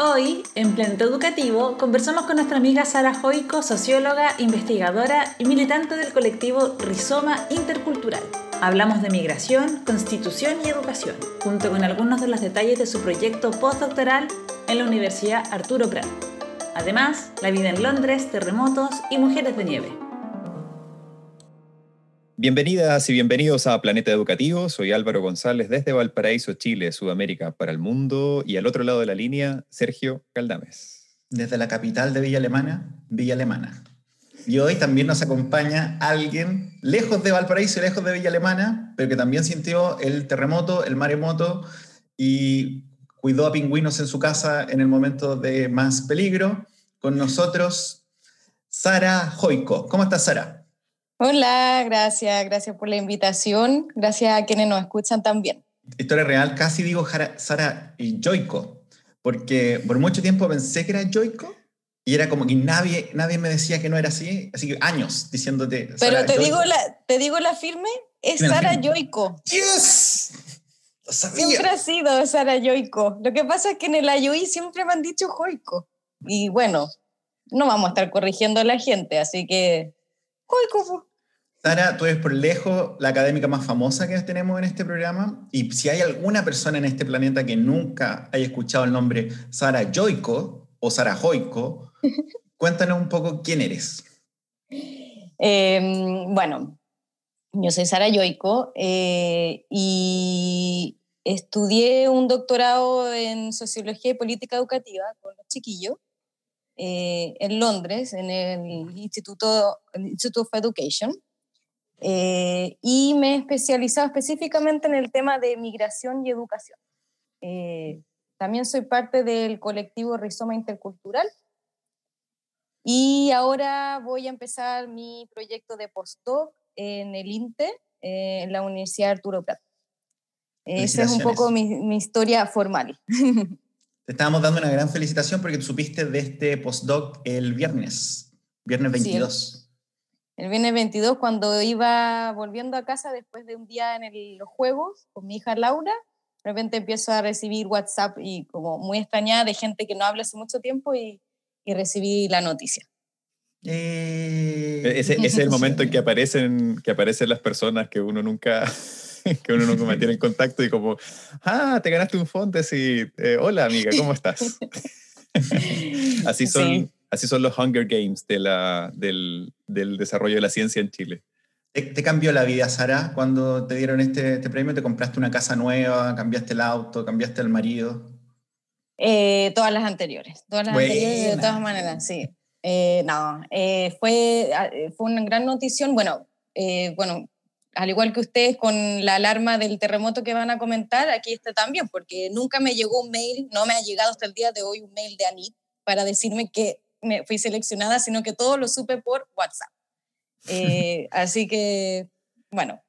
Hoy, en Planeta Educativo, conversamos con nuestra amiga Sara Joico, socióloga, investigadora y militante del colectivo Rizoma Intercultural. Hablamos de migración, constitución y educación, junto con algunos de los detalles de su proyecto postdoctoral en la Universidad Arturo Prat. Además, la vida en Londres, terremotos y mujeres de nieve. Bienvenidas y bienvenidos a Planeta Educativo. Soy Álvaro González desde Valparaíso, Chile, Sudamérica para el mundo. Y al otro lado de la línea, Sergio Caldames. Desde la capital de Villa Alemana, Villa Alemana. Y hoy también nos acompaña alguien lejos de Valparaíso y lejos de Villa Alemana, pero que también sintió el terremoto, el maremoto y cuidó a pingüinos en su casa en el momento de más peligro. Con nosotros, Sara Joico. ¿Cómo estás, Sara? Hola, gracias, gracias por la invitación, gracias a quienes nos escuchan también. Historia real, casi digo Sara y Joico, porque por mucho tiempo pensé que era Joico y era como que nadie, nadie me decía que no era así, así que años diciéndote. Pero te digo, la, te digo la firme, es Sara Joico. ¡Yes! Siempre ha sido Sara Joico. Lo que pasa es que en el IOI siempre me han dicho Joico. Y bueno, no vamos a estar corrigiendo a la gente, así que Joico. Sara, tú eres por lejos la académica más famosa que tenemos en este programa y si hay alguna persona en este planeta que nunca haya escuchado el nombre Sara Joico o Sara Joico, cuéntanos un poco quién eres. Em, bueno, yo soy Sara Joico eh, y estudié un doctorado en Sociología y Política Educativa con los chiquillos eh, en Londres, en el Instituto, Institute of Education. Eh, y me he especializado específicamente en el tema de migración y educación. Eh, también soy parte del colectivo Rizoma Intercultural y ahora voy a empezar mi proyecto de postdoc en el INTE, eh, en la Universidad Arturo Prat. Esa es un poco mi, mi historia formal. Te estábamos dando una gran felicitación porque supiste de este postdoc el viernes, viernes 22 el viernes 22 cuando iba volviendo a casa después de un día en los juegos con mi hija Laura, de repente empiezo a recibir WhatsApp y como muy extrañada de gente que no habla hace mucho tiempo y, y recibí la noticia. Eh... Ese, ese, es el momento en que aparecen, que aparecen las personas que uno nunca que uno nunca mantiene en contacto y como, ah, te ganaste un Fontes y, eh, hola amiga, ¿cómo estás? Así son, Así son los Hunger Games de la, del, del, desarrollo de la ciencia en Chile. ¿Te, cambió la vida, Sara, cuando te dieron este, este, premio? ¿Te compraste una casa nueva, cambiaste el auto, cambiaste el marido? Eh, todas las anteriores, todas las anteriores de todas maneras, sí. Eh, no, eh, fue, ah, fue una gran notición. Bueno, bueno, al igual que ustedes con la alarma del terremoto que van a comentar, aquí está también, porque nunca me llegó un mail, no me ha llegado hasta el día de hoy un mail de Anit para decirme que me fui seleccionada, sino que todo lo supe por WhatsApp. Eh, así que, bueno.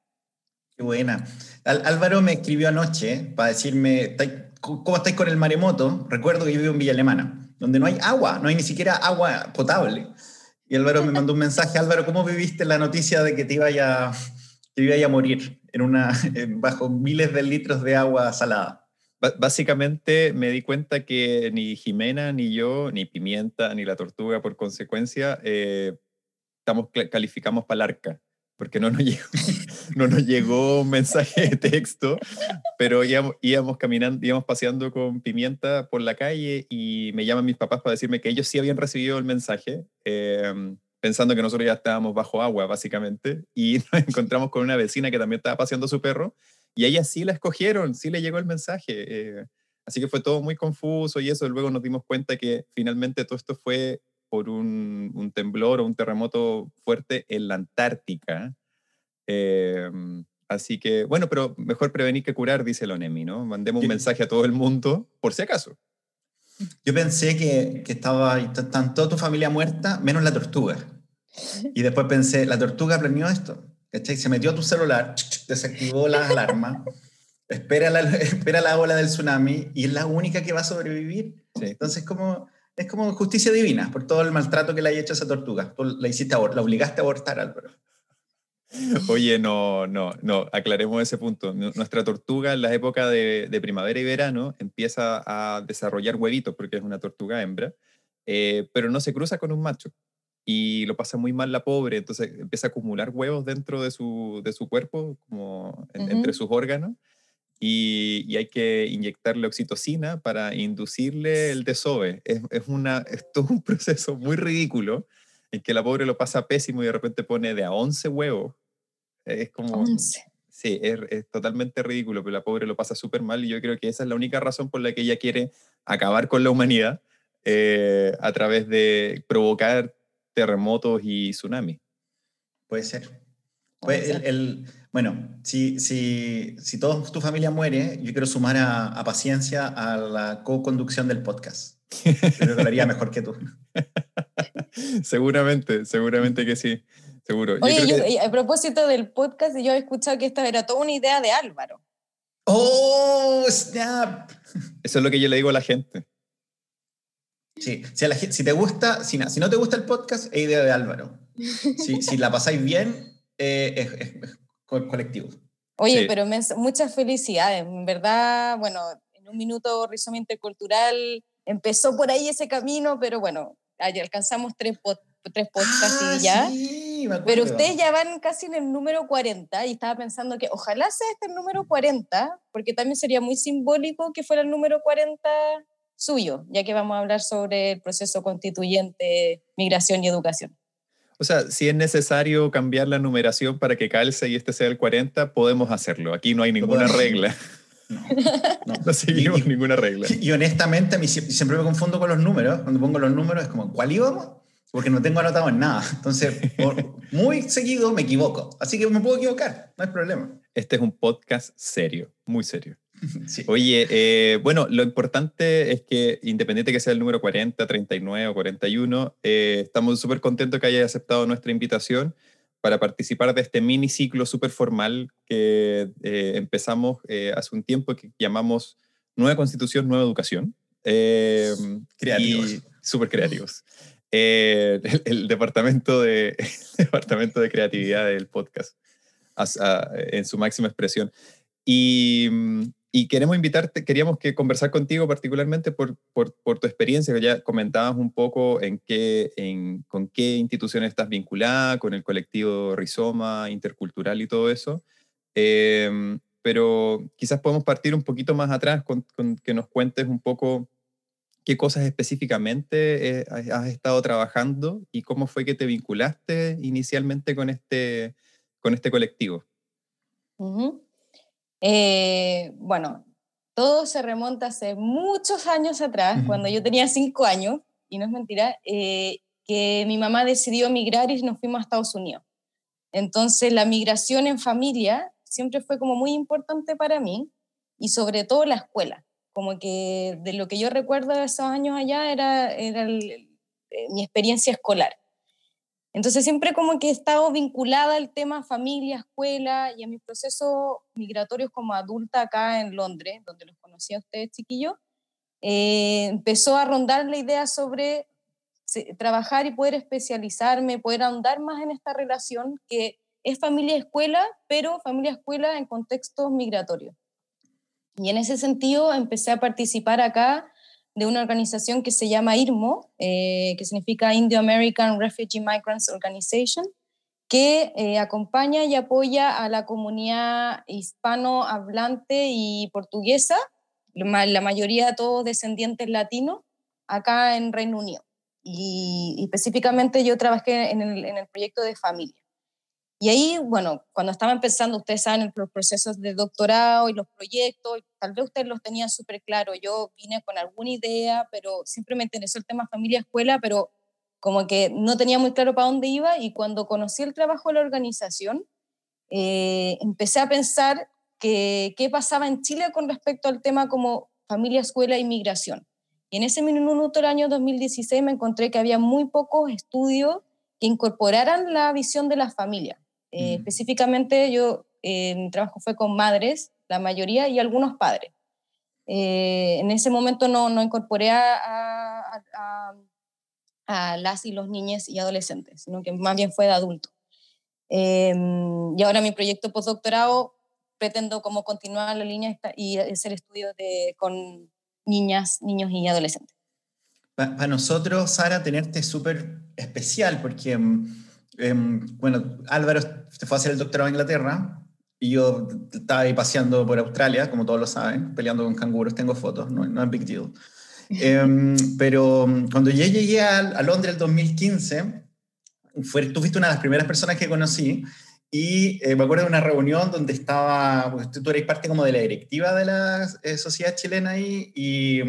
Qué buena. Álvaro me escribió anoche para decirme, ¿cómo estáis con el maremoto? Recuerdo que yo vivo en Villa Alemana, donde no hay agua, no hay ni siquiera agua potable. Y Álvaro me mandó un mensaje, Álvaro, ¿cómo viviste la noticia de que te iba a, te iba a morir en una, bajo miles de litros de agua salada? Básicamente me di cuenta que ni Jimena, ni yo, ni Pimienta, ni la tortuga, por consecuencia, eh, estamos, calificamos para arca, porque no nos, llegó, no nos llegó un mensaje de texto, pero íbamos, íbamos, caminando, íbamos paseando con Pimienta por la calle y me llaman mis papás para decirme que ellos sí habían recibido el mensaje. Em, pensando que nosotros ya estábamos bajo agua, básicamente, y nos encontramos con una vecina que también estaba paseando su perro, y ella sí la escogieron, sí le llegó el mensaje. Eh, así que fue todo muy confuso y eso. Luego nos dimos cuenta que finalmente todo esto fue por un, temblor o un terremoto fuerte en la Antártica. Eh, así que, bueno, pero mejor prevenir que curar, dice el ONEMI, ¿no? Mandemos un mensaje a todo el mundo, por si acaso. Yo pensé que, que estaba, están toda tu familia muerta, menos la tortuga. Y después pensé, la tortuga planeó esto. Se metió a tu celular, desactivó las alarmas, espera la, espera la ola del tsunami y es la única que va a sobrevivir. Entonces, como, es como justicia divina por todo el maltrato que le haya hecho a esa tortuga. Tú la, hiciste la obligaste a abortar, Álvaro. Oye, no, no, no, aclaremos ese punto. Nuestra tortuga en la época de, primavera y verano empieza a desarrollar huevitos porque es una tortuga hembra, eh, pero no se cruza con un macho y lo pasa muy mal la pobre, entonces empieza a acumular huevos dentro de su, de su cuerpo, como entre sus órganos, y, y, hay que inyectarle oxitocina para inducirle el desove. Es, es, una, es todo un proceso muy ridículo en que la pobre lo pasa pésimo y de repente pone de a 11 huevos. Es como... 11. Sí, es, es, totalmente ridículo, pero la pobre lo pasa súper mal y yo creo que esa es la única razón por la que ella quiere acabar con la humanidad eh, a través de provocar terremotos y tsunamis. Puede ser. Pues el, bueno, si, si, si toda tu familia muere, yo quiero sumar a, a paciencia a la co-conducción del podcast. Creo que lo haría mejor que tú. seguramente, seguramente que sí. Seguro. Oye, a propósito del podcast, yo he escuchado que esta era toda una idea de Álvaro. ¡Oh, snap! Eso es lo que yo le digo a la gente. Sí, si, la, si te gusta, si, si, no te gusta el podcast, es idea de Álvaro. Si, si la pasáis bien, eh, es, colectivo. Oye, pero muchas felicidades. En verdad, bueno, en un minuto Rizoma Intercultural empezó por ahí ese camino, pero bueno, alcanzamos tres, tres podcasts ah, y ya. Sí, pero ustedes ya van casi en el número 40 y estaba pensando que ojalá sea este el número 40, porque también sería muy simbólico que fuera el número 40 suyo, ya que vamos a hablar sobre el proceso constituyente, migración y educación. O sea, si es necesario cambiar la numeración para que calce y este sea el 40, podemos hacerlo. Aquí no hay ninguna regla. No, no, seguimos ninguna regla. Y honestamente, a mí siempre me confundo con los números. Cuando pongo los números es como, ¿cuál íbamos? Porque no tengo anotado en nada. Entonces, muy seguido me equivoco. Así que me puedo equivocar, no hay problema. Este es un podcast serio, muy serio. Oye, eh, bueno, lo importante es que independiente que sea el número 40, 39 o 41, eh, estamos súper contentos que hayas aceptado nuestra invitación para participar de este mini ciclo súper formal que eh, empezamos hace un tiempo que llamamos Nueva Constitución, Nueva Educación. creativos. Súper creativos. El, departamento de, departamento de creatividad del podcast en su máxima expresión. Y, y queremos invitarte, queríamos que conversar contigo particularmente por, por, por, tu experiencia, que ya comentabas un poco en qué, en, con qué instituciones estás vinculada, con el colectivo Rizoma, intercultural y todo eso. Em, pero quizás podemos partir un poquito más atrás con, que nos cuentes un poco qué cosas específicamente eh, has estado trabajando y cómo fue que te vinculaste inicialmente con este, con este colectivo. Eh, bueno, todo se remonta hace muchos años atrás, cuando yo tenía cinco años, y no es mentira, eh, que mi mamá decidió emigrar y nos fuimos a Estados Unidos. Entonces la migración en familia siempre fue como muy importante para mí y sobre todo la escuela. Como que de lo que yo recuerdo de esos años allá era, era eh, mi experiencia escolar. Entonces siempre como que he estado vinculada al tema familia, escuela y a mis procesos migratorios como adulta acá en Londres, donde los conocí a ustedes chiquillos, eh, empezó a rondar la idea sobre trabajar y poder especializarme, poder ahondar más en esta relación que es familia-escuela, pero familia-escuela en contextos migratorios. Y en ese sentido empecé a participar acá de una organización que se llama IRMO, eh, que significa Indo-American Refugee Migrants Organization, que eh, acompaña y apoya a la comunidad hispanohablante y portuguesa, la mayoría todos descendientes latinos, acá en Reino Unido. Y, específicamente yo trabajé en el proyecto de familia. Y ahí, bueno, cuando estaba empezando, ustedes saben los procesos de doctorado y los proyectos, tal vez ustedes los tenían súper claro. Yo vine con alguna idea, pero siempre me interesó el tema familia-escuela, pero como que no tenía muy claro para dónde iba. Y cuando conocí el trabajo de la organización, eh, empecé a pensar que, qué pasaba en Chile con respecto al tema como familia, escuela y migración. Y en ese minuto del año 2016 me encontré que había muy pocos estudios que incorporaran la visión de la familia. Eh, específicamente yo, eh, mi trabajo fue con madres, la mayoría, y algunos padres. Eh, en ese momento no, no incorporé a, a, a, las y los niños y adolescentes, sino que más bien fue de adultos. Em, y ahora mi proyecto postdoctorado pretendo como continuar la línea y hacer estudios de, con niñas, niños y adolescentes. Para nosotros, Sara, tenerte es súper especial porque, em, em, bueno, Álvaro se fue a hacer el doctorado en Inglaterra y yo estaba ahí paseando por Australia, como todos lo saben, peleando con canguros, tengo fotos, no, no es big deal. pero cuando yo llegué a, a Londres el 2015, fue, tú fuiste una de las primeras personas que conocí y eh, me acuerdo de una reunión donde estaba, pues, tú, eres parte como de la directiva de la eh, sociedad chilena ahí, y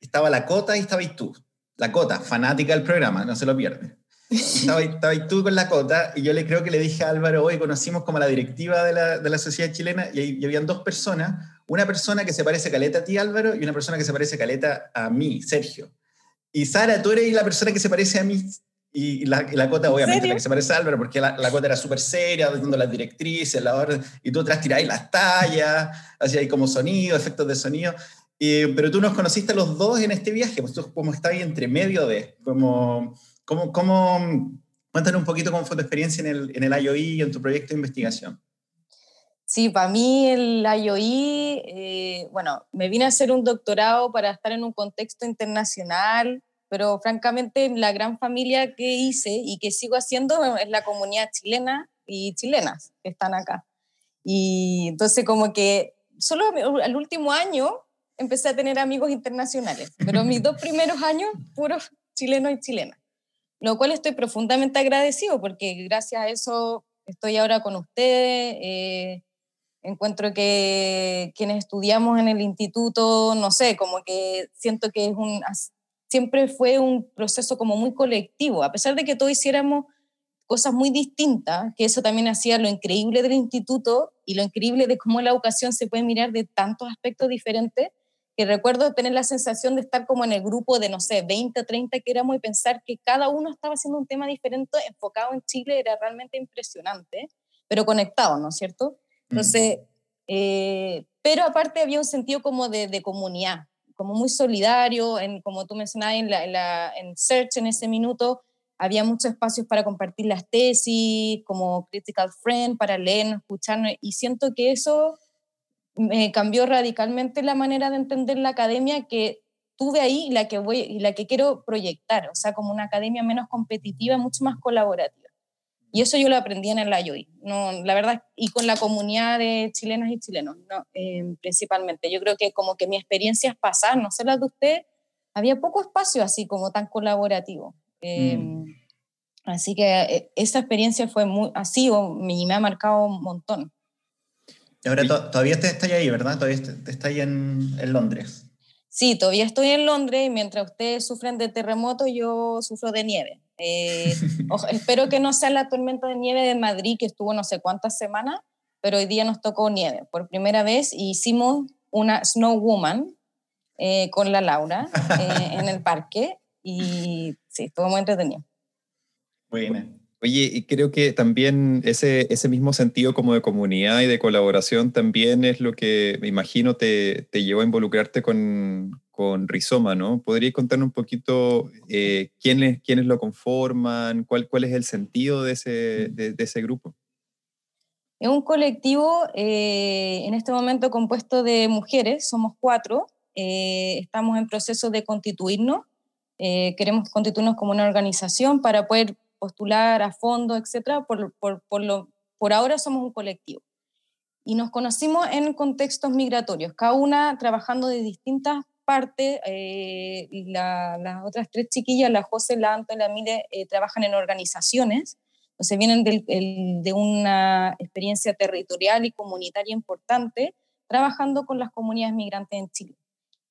estaba la Cota y estabas tú. La Cota, fanática del programa, no se lo pierde. Estaba, estaba tú con la Cota y yo le creo que le dije a Álvaro, hoy conocimos como la directiva de la, de la sociedad chilena y, y, habían dos personas, una persona que se parece caleta a ti Álvaro y una persona que se parece caleta a mí, Sergio. Y Sara, tú eres la persona que se parece a mí, y la, la cota, obviamente, la que se parece a Álvaro, porque la, la cota era súper seria, dando las directrices, la orden, y tú atrás tiráis las tallas, hacía ahí como sonido, efectos de sonido. Y, pero tú nos conociste los dos en este viaje, pues tú como estabas entre medio de, como, como, como, cuéntanos un poquito cómo fue tu experiencia en el, en el IOI y en tu proyecto de investigación. Sí, para mí el IOI, eh, bueno, me vine a hacer un doctorado para estar en un contexto internacional, pero francamente la gran familia que hice y que sigo haciendo es la comunidad chilena y chilenas que están acá. Y entonces como que solo al último año empecé a tener amigos internacionales, pero mis dos primeros años puros chilenos y chilenas, lo cual estoy profundamente agradecido porque gracias a eso estoy ahora con ustedes. Eh, encuentro que quienes estudiamos en el instituto, no sé, como que siento que es un, siempre fue un proceso como muy colectivo, a pesar de que todos hiciéramos cosas muy distintas, que eso también hacía lo increíble del instituto y lo increíble de cómo la educación se puede mirar de tantos aspectos diferentes, que recuerdo tener la sensación de estar como en el grupo de, no sé, 20 o 30 que éramos y pensar que cada uno estaba haciendo un tema diferente enfocado en Chile, era realmente impresionante, pero conectado, ¿no es cierto? Entonces, eh, pero aparte había un sentido como de, de comunidad, como muy solidario, en, como tú mencionabas en, la, en, Search en ese minuto, había muchos espacios para compartir las tesis, como Critical Friend, para leer, escucharnos, y siento que eso me cambió radicalmente la manera de entender la academia que tuve ahí y la que, voy, y la que quiero proyectar, o sea, como una academia menos competitiva, mucho más colaborativa. Y eso yo lo aprendí en el IOI, no, la verdad, y con la comunidad de chilenas y chilenos, ¿no? Eh, principalmente. Yo creo que como que mis experiencias pasadas, no sé las de usted, había poco espacio así como tan colaborativo. Eh, mm. Así que eh, esa experiencia fue muy así o me, me ha marcado un montón. Y ahora todavía estás ahí, ¿verdad? Todavía estás ahí en, en Londres. Sí, todavía estoy en Londres y mientras ustedes sufren de terremoto, yo sufro de nieve. Eh, espero que no sea la tormenta de nieve de Madrid, que estuvo no sé cuántas semanas, pero hoy día nos tocó nieve. Por primera vez hicimos una Snow Woman eh, con la Laura eh, en el parque y sí, estuvo muy entretenido. Bueno. Oye, y creo que también ese, ese mismo sentido como de comunidad y de colaboración también es lo que me imagino te, te llevó a involucrarte con, con Rizoma, ¿no? ¿Podrías contarnos un poquito eh, quiénes, quiénes lo conforman, cuál, cuál es el sentido de ese, de, ese grupo? Es un colectivo eh, en este momento compuesto de mujeres, somos cuatro, eh, estamos en proceso de constituirnos, queremos constituirnos como una organización para poder postular a fondo, etcétera, por, por, por, lo, por ahora somos un colectivo. Y nos conocimos en contextos migratorios, cada una trabajando de distintas parte, eh, las otras tres chiquillas, la José, la Anto y la Mile, eh, trabajan en organizaciones, entonces vienen de una experiencia territorial y comunitaria importante, trabajando con las comunidades migrantes en Chile.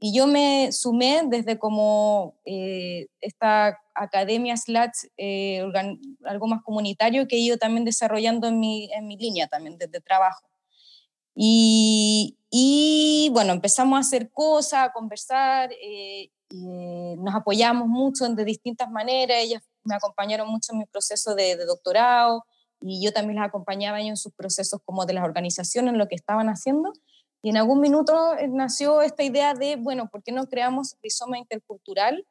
Y yo me sumé desde como eh, esta academia slash algo más comunitario que he ido también desarrollando en mi, en mi línea también desde trabajo. Y, y bueno, empezamos a hacer cosas, a conversar, eh, y eh, nos apoyamos mucho de distintas maneras, ellas me acompañaron mucho en mi proceso de, doctorado y yo también las acompañaba en sus procesos como de las organizaciones, en lo que estaban haciendo. Y en algún minuto eh, nació esta idea de, bueno, ¿por qué no creamos rizoma intercultural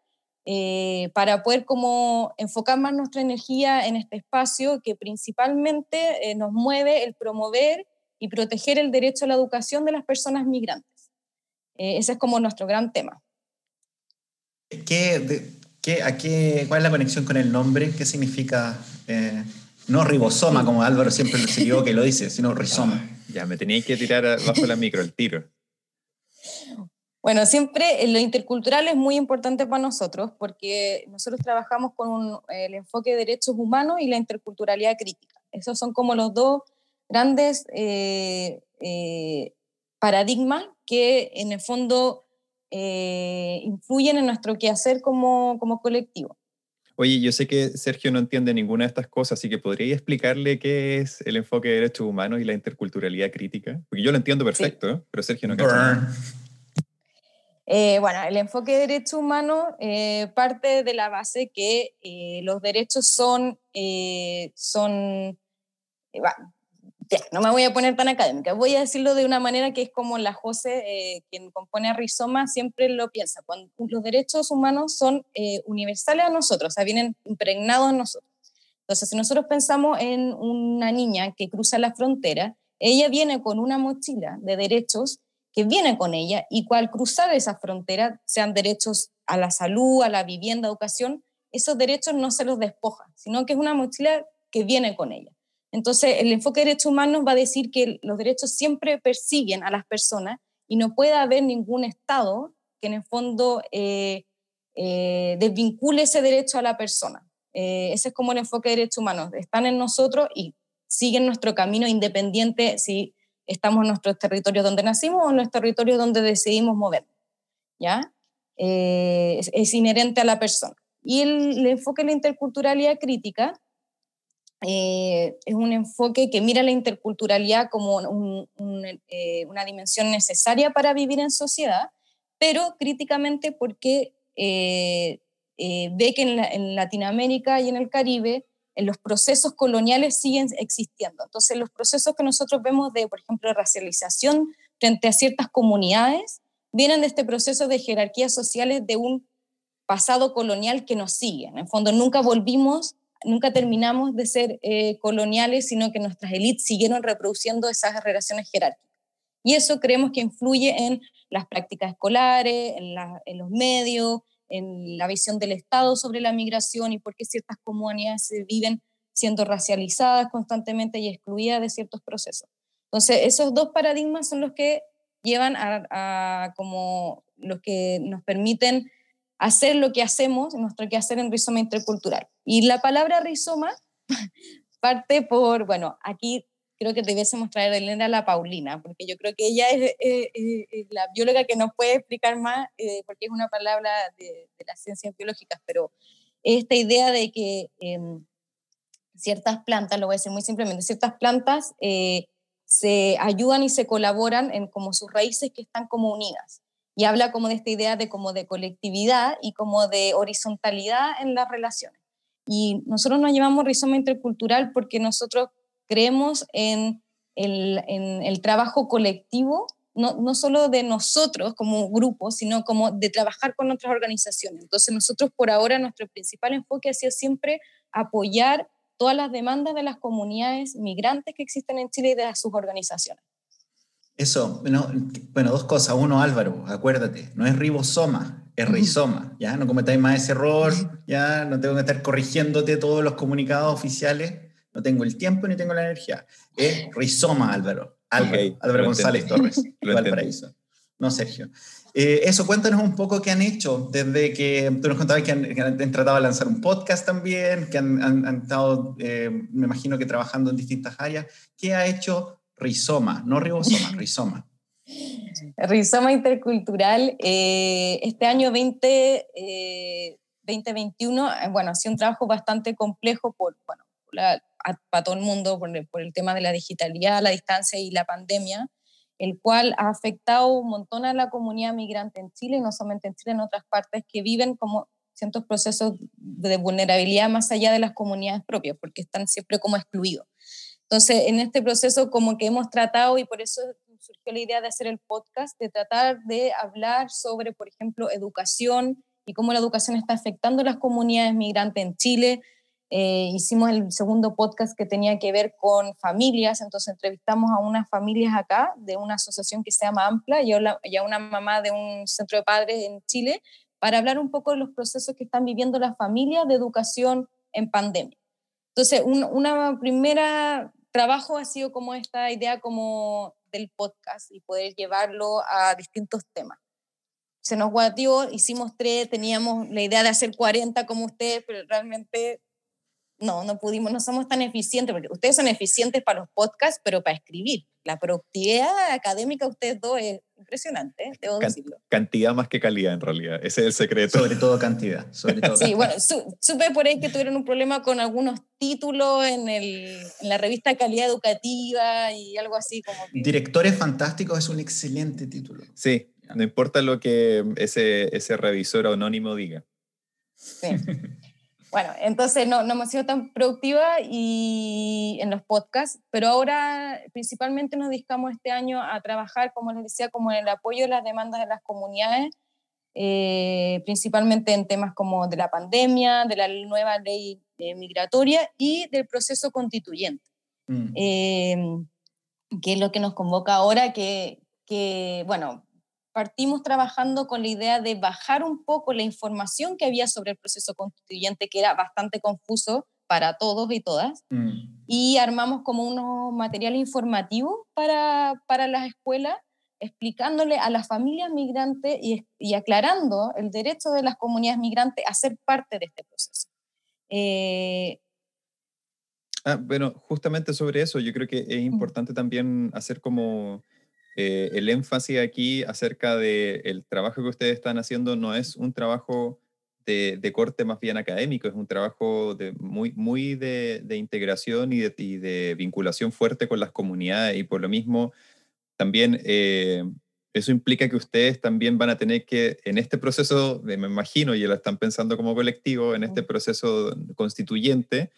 eh, para poder como enfocar más nuestra energía en este espacio que principalmente eh, nos mueve el promover y proteger el derecho a la educación de las personas migrantes. Eh, ese es como nuestro gran tema. ¿Qué, qué, a qué, ¿Cuál es la conexión con el nombre? ¿Qué significa? no ribosoma, como Álvaro siempre se que lo dice, sino rizoma. Ya, me tenía que tirar bajo la micro el tiro. Bueno, siempre lo intercultural es muy importante para nosotros porque nosotros trabajamos con el enfoque de derechos humanos y la interculturalidad crítica. Esos son como los dos grandes eh, eh, paradigmas que en el fondo eh, influyen en nuestro quehacer como, como colectivo. Oye, yo sé que Sergio no entiende ninguna de estas cosas, así que ¿podría explicarle qué es el enfoque de derechos humanos y la interculturalidad crítica? Porque yo lo entiendo perfecto, pero Sergio no cacha. Eh, bueno, el enfoque de derechos humanos eh, parte de la base que eh, los derechos son, son no me voy a poner tan académica, voy a decirlo de una manera que es como la José, quien compone a Rizoma, siempre lo piensa. Cuando los derechos humanos son universales a nosotros, o sea, vienen impregnados en nosotros. Entonces, si nosotros pensamos en una niña que cruza la frontera, ella viene con una mochila de derechos que viene con ella y cual cruzar esa frontera, sean derechos a la salud, a la vivienda, educación, esos derechos no se los despoja, sino que es una mochila que viene con ella. Entonces, el enfoque de derechos humanos va a decir que los derechos siempre persiguen a las personas y no puede haber ningún Estado que en el fondo eh, eh, desvincule ese derecho a la persona. Eh, ese es como el enfoque de derechos humanos. Están en nosotros y siguen nuestro camino independiente si estamos en nuestros territorios donde nacimos o en los territorios donde decidimos mover. ¿ya? Eh, es, inherente a la persona. Y el, enfoque de la interculturalidad crítica eh, es un enfoque que mira la interculturalidad como eh, una dimensión necesaria para vivir en sociedad, pero críticamente porque ve que en, en Latinoamérica y en el Caribe los procesos coloniales siguen existiendo. Entonces, los procesos que nosotros vemos de, por ejemplo, racialización frente a ciertas comunidades, vienen de este proceso de jerarquías sociales de un pasado colonial que nos sigue. En el fondo, nunca volvimos, nunca terminamos de ser eh, coloniales, sino que nuestras élites siguieron reproduciendo esas relaciones jerárquicas. Y eso creemos que influye en las prácticas escolares, en, los medios, en la visión del Estado sobre la migración y por qué ciertas comunidades se viven siendo racializadas constantemente y excluidas de ciertos procesos. Entonces, esos dos paradigmas son los que llevan a, como los que nos permiten hacer lo que hacemos, nuestro hacer en rizoma intercultural. Y la palabra rizoma parte por, bueno, aquí creo que debiésemos traer a Elena a la Paulina, porque yo creo que ella es, la bióloga que nos puede explicar más, eh, porque es una palabra de, las ciencias biológicas, pero esta idea de que em, ciertas plantas, lo voy a decir muy simplemente, ciertas plantas eh, se ayudan y se colaboran en como sus raíces que están como unidas. Y habla como de esta idea de como de colectividad y como de horizontalidad en las relaciones. Y nosotros nos llamamos rizoma intercultural porque nosotros creemos en el, trabajo colectivo, no, no, solo de nosotros como grupo, sino como de trabajar con otras organizaciones. Entonces nosotros por ahora nuestro principal enfoque ha sido siempre apoyar todas las demandas de las comunidades migrantes que existen en Chile y de sus organizaciones. Eso, bueno, bueno, dos cosas. Uno, Álvaro, acuérdate, no es ribosoma, es rizoma, ¿ya? No cometáis más ese error, ¿ya? No tengo que estar corrigiéndote todos los comunicados oficiales no tengo el tiempo ni tengo la energía. Es rizoma, Álvaro. Álvaro, González Torres, Valparaíso. No, Sergio. Eh, eso, cuéntanos un poco qué han hecho desde que tú nos contabas que han, tratado de lanzar un podcast también, que han, estado, eh, me imagino que trabajando en distintas áreas. ¿Qué ha hecho Rizoma? No ribosoma, Rizoma. Rizoma Intercultural, eh, este año 20, 2021, bueno, ha sido un trabajo bastante complejo por, bueno, la, para todo el mundo por el, por el, tema de la digitalidad, la distancia y la pandemia, el cual ha afectado un montón a la comunidad migrante en Chile, y no solamente en Chile, en otras partes, que viven como ciertos procesos de vulnerabilidad más allá de las comunidades propias, porque están siempre como excluidos. Entonces, en este proceso como que hemos tratado, y por eso surgió la idea de hacer el podcast, de tratar de hablar sobre, por ejemplo, educación y cómo la educación está afectando a las comunidades migrantes en Chile. Eh, hicimos el segundo podcast que tenía que ver con familias, entonces entrevistamos a unas familias acá de una asociación que se llama Ampla y a una mamá de un centro de padres en Chile para hablar un poco de los procesos que están viviendo las familias de educación en pandemia. Entonces, un, una primera trabajo ha sido como esta idea como del podcast y poder llevarlo a distintos temas. Se nos guatió, hicimos tres, teníamos la idea de hacer 40 como ustedes, pero realmente no, no pudimos, no somos tan eficientes, porque ustedes son eficientes para los podcasts, pero para escribir. La productividad académica de ustedes dos es impresionante, debo decirlo. Cantidad más que calidad, en realidad. Ese es el secreto. Sobre todo cantidad. Sobre todo sí, bueno, supe por ahí que tuvieron un problema con algunos títulos en, el, en la revista Calidad Educativa y algo así como... Directores Fantásticos es un excelente título. Sí, no importa lo que ese, ese revisor anónimo diga. Sí. Bueno, entonces no, no hemos sido tan productivas y en los podcasts, pero ahora principalmente nos dedicamos este año a trabajar, como les decía, como en el apoyo de las demandas de las comunidades, eh, principalmente en temas como de la pandemia, de la nueva ley eh, migratoria y del proceso constituyente, mm. eh, que es lo que nos convoca ahora, que, que bueno, partimos trabajando con la idea de bajar un poco la información que había sobre el proceso constituyente, que era bastante confuso para todos y todas, mm. y armamos como un material informativo para, para las escuelas, explicándole a las familias migrantes y, y, aclarando el derecho de las comunidades migrantes a ser parte de este proceso. Eh, ah, bueno, justamente sobre eso, yo creo que es importante también hacer como eh, el énfasis aquí acerca del trabajo que ustedes están haciendo no es un trabajo de, corte más bien académico, es un trabajo de, muy, muy de, integración y, de, vinculación fuerte con las comunidades. Y por lo mismo también eh, eso implica que ustedes también van a tener que, en este proceso, me imagino, y lo están pensando como colectivo, en este proceso constituyente,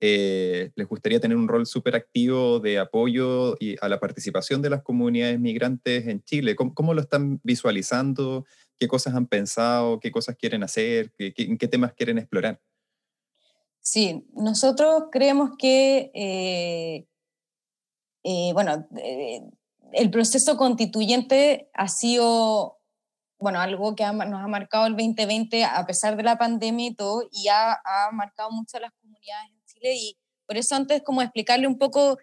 eh, les gustaría tener un rol súper activo de apoyo a la participación de las comunidades migrantes en Chile. ¿Cómo, lo están visualizando? ¿Qué cosas han pensado? ¿Qué cosas quieren hacer? ¿Qué, en qué temas quieren explorar? Sí, nosotros creemos que, eh, eh, bueno, el proceso constituyente ha sido, bueno, algo que nos ha marcado el 2020 a pesar de la pandemia y todo, y ha, ha marcado mucho a las comunidades y por eso antes como explicarle un poco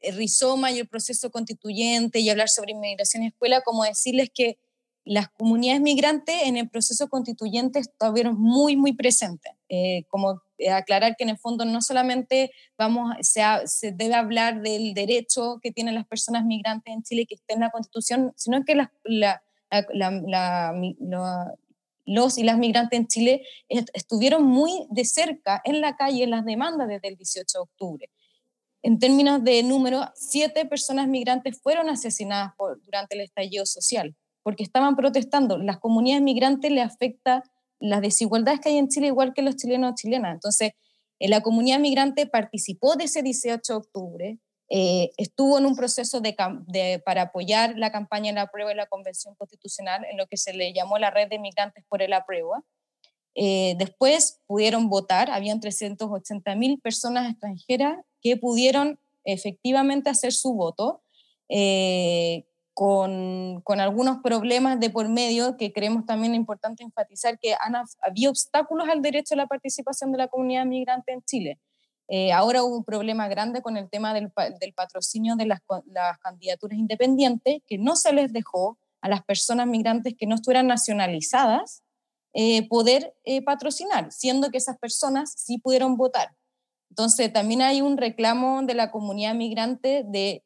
el rizoma y el proceso constituyente y hablar sobre inmigración y escuela, como decirles que las comunidades migrantes en el proceso constituyente estuvieron muy, muy presentes. Eh, como aclarar que en el fondo no solamente vamos, se, se, debe hablar del derecho que tienen las personas migrantes en Chile que esté en la constitución, sino que la, la, la, los y las migrantes en Chile estuvieron muy de cerca en la calle en las demandas desde el 18 de octubre. En términos de número, siete personas migrantes fueron asesinadas durante el estallido social porque estaban protestando. Las comunidades migrantes le afecta las desigualdades que hay en Chile igual que los chilenos y chilenas. Entonces, eh, la comunidad migrante participó de ese 18 de octubre, eh, estuvo en un proceso de, para apoyar la campaña en la prueba de la Convención Constitucional, en lo que se le llamó la Red de Migrantes por el Aprueba. Eh, después pudieron votar, habían 380 mil personas extranjeras que pudieron efectivamente hacer su voto, eh, con, algunos problemas de por medio que creemos también importante enfatizar que había obstáculos al derecho a la participación de la comunidad migrante en Chile. Eh, ahora hubo un problema grande con el tema del, patrocinio de las, candidaturas independientes, que no se les dejó a las personas migrantes que no estuvieran nacionalizadas eh, poder eh, patrocinar, siendo que esas personas sí pudieron votar. Entonces, también hay un reclamo de la comunidad migrante de,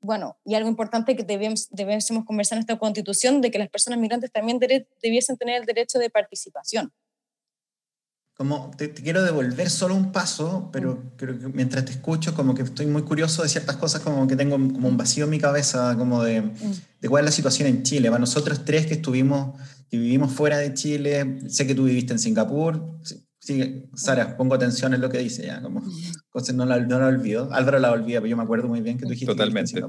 bueno, y algo importante que debemos, debemos conversar en esta constitución, de que las personas migrantes también debiesen tener el derecho de participación como te, quiero devolver solo un paso, pero mm. creo que mientras te escucho, como que estoy muy curioso de ciertas cosas, como que tengo como un vacío en mi cabeza, como de, mm. de cuál es la situación en Chile. Para nosotros tres que estuvimos, que vivimos fuera de Chile, sé que tú viviste en Singapur, Sí, Sara, pongo atención en lo que dice ya, como no la, no la olvido. Álvaro la olvida, pero yo me acuerdo muy bien que tú dijiste Totalmente. que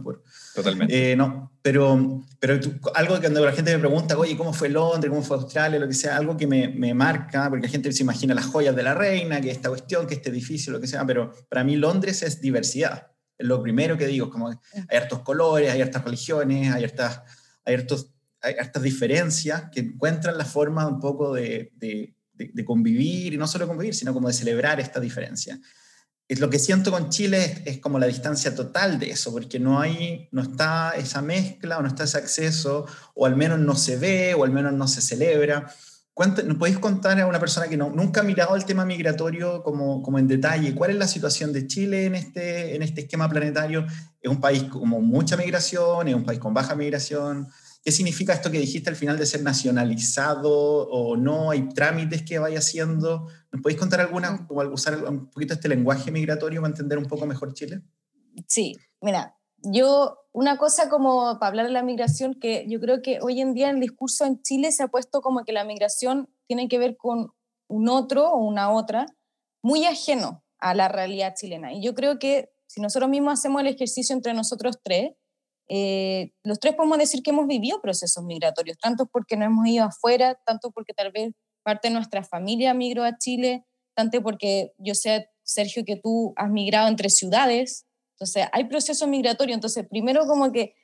Totalmente. Eh, no, pero, pero algo que cuando la gente me pregunta, oye, ¿cómo fue Londres? ¿Cómo fue Australia? Lo que sea, algo que me, me, marca, porque la gente se imagina las joyas de la reina, que esta cuestión, que este edificio, lo que sea, pero para mí Londres es diversidad. Es lo primero que digo, como hay hartos colores, hay hartas religiones, hay hartas, hay hartos, hay hartas diferencias que encuentran la forma un poco de, de de, convivir, y no solo convivir, sino como de celebrar esta diferencia. Es lo que siento con Chile es, como la distancia total de eso, porque no, hay, no está esa mezcla o no está ese acceso, o al menos no se ve, o al menos no se celebra. ¿No podéis contar a una persona que no, nunca ha mirado el tema migratorio como, como en detalle? ¿Cuál es la situación de Chile en este, en este esquema planetario? ¿Es un país con mucha migración? ¿Es un país con baja migración? ¿Qué significa esto que dijiste al final de ser nacionalizado o no? ¿Hay trámites que vaya haciendo? ¿Nos podéis contar alguna, o usar un poquito este lenguaje migratorio para entender un poco mejor Chile? Sí, mira, yo una cosa como para hablar de la migración, que yo creo que hoy en día el discurso en Chile se ha puesto como que la migración tiene que ver con un otro o una otra muy ajeno a la realidad chilena. Y yo creo que si nosotros mismos hacemos el ejercicio entre nosotros tres, eh, los tres podemos decir que hemos vivido procesos migratorios, tanto porque no hemos ido afuera, tanto porque tal vez parte de nuestra familia migró a Chile, tanto porque yo sé, Sergio, que tú has migrado entre ciudades, entonces hay procesos migratorios, entonces primero como que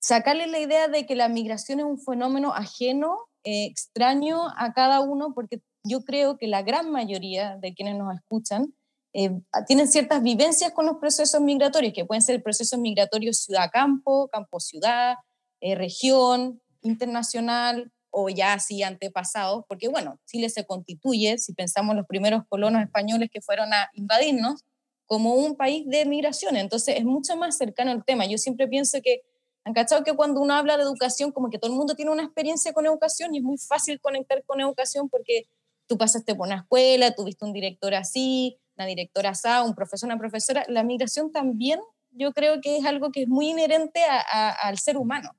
sacarle la idea de que la migración es un fenómeno ajeno, eh, extraño a cada uno, porque yo creo que la gran mayoría de quienes nos escuchan eh, tienen ciertas vivencias con los procesos migratorios, que pueden ser el proceso migratorio ciudad-campo, campo-ciudad, eh, región, internacional o ya así antepasado, porque bueno, Chile se constituye, si pensamos los primeros colonos españoles que fueron a invadirnos, como un país de migración, entonces es mucho más cercano el tema. Yo siempre pienso que, han cachado que cuando uno habla de educación, como que todo el mundo tiene una experiencia con educación y es muy fácil conectar con educación porque tú pasaste por una escuela, tuviste un director así, una directora SA, un profesor, una profesora, la migración también yo creo que es algo que es muy inherente al ser humano.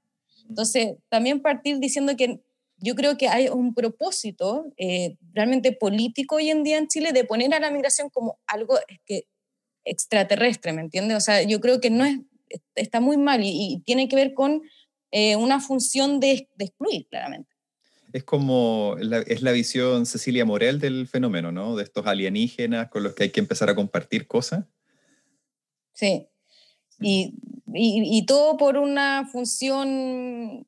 Entonces, también partir diciendo que yo creo que hay un propósito eh, realmente político hoy en día en Chile de poner a la migración como algo que, extraterrestre, ¿me entiendes? O sea, yo creo que no es, está muy mal y, tiene que ver con eh, una función de, de excluir, claramente es como, la, es la visión Cecilia Morel del fenómeno, ¿no? De estos alienígenas con los que hay que empezar a compartir cosas. Sí. Y, y, todo por una función,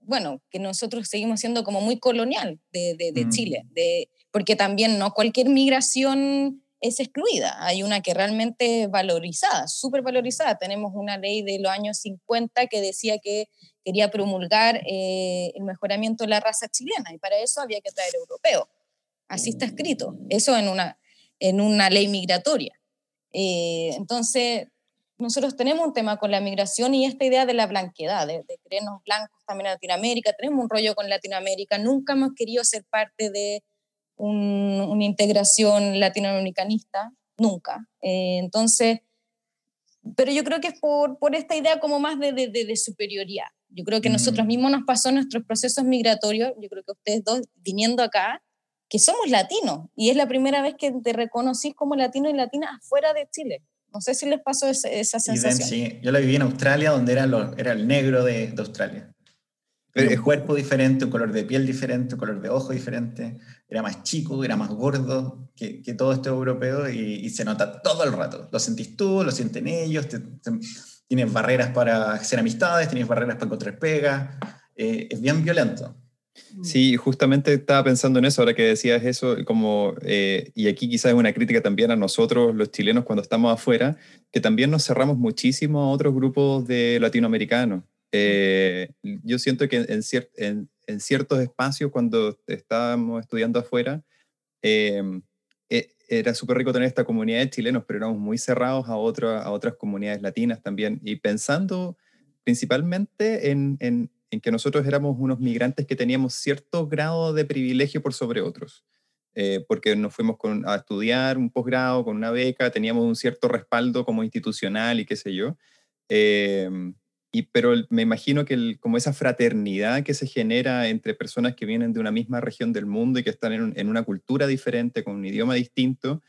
bueno, que nosotros seguimos siendo como muy colonial de, de, mm. Chile, de, porque también no cualquier migración es excluida, hay una que realmente valorizada, súper valorizada. Tenemos una ley de los años 50 que decía que quería promulgar eh, el mejoramiento de la raza chilena y para eso había que traer europeos. Así está escrito, eso en una, en una ley migratoria. Eh, entonces, nosotros tenemos un tema con la migración y esta idea de la blanquedad, de, creernos blancos también en Latinoamérica, tenemos un rollo con Latinoamérica, nunca hemos querido ser parte de una integración latinoamericanista, nunca. Eh, entonces, pero yo creo que es por, por esta idea como más de, de, de superioridad. Yo creo que nosotros mm. mismos nos pasó en nuestros procesos migratorios, yo creo que ustedes dos viniendo acá, que somos latinos y es la primera vez que te reconocís como latino y latina afuera de Chile. No sé si les pasó esa, sensación. sí, yo la viví en Australia, donde era, era el negro de, de Australia. Pero un cuerpo diferente, un color de piel diferente, un color de ojo diferente, era más chico, era más gordo que, que todo esto europeo y, se nota todo el rato. Lo sentís tú, lo sienten ellos, te, tienes barreras para hacer amistades, tienes barreras para encontrar pega, eh, es bien violento. Sí, justamente estaba pensando en eso, ahora que decías eso, como, eh, y aquí quizás es una crítica también a nosotros, los chilenos, cuando estamos afuera, que también nos cerramos muchísimo a otros grupos de latinoamericanos. Eh, yo siento que en, en, ciertos espacios, cuando estábamos estudiando afuera, era súper rico tener esta comunidad de chilenos, pero éramos muy cerrados a, a otras comunidades latinas también. Y pensando principalmente en, en, que nosotros éramos unos migrantes que teníamos cierto grado de privilegio por sobre otros. Eh, porque nos fuimos a estudiar un posgrado con una beca, teníamos un cierto respaldo como institucional y qué sé yo. Eh, y, pero me imagino que como esa fraternidad que se genera entre personas que vienen de una misma región del mundo y que están en, una cultura diferente, con un idioma distinto,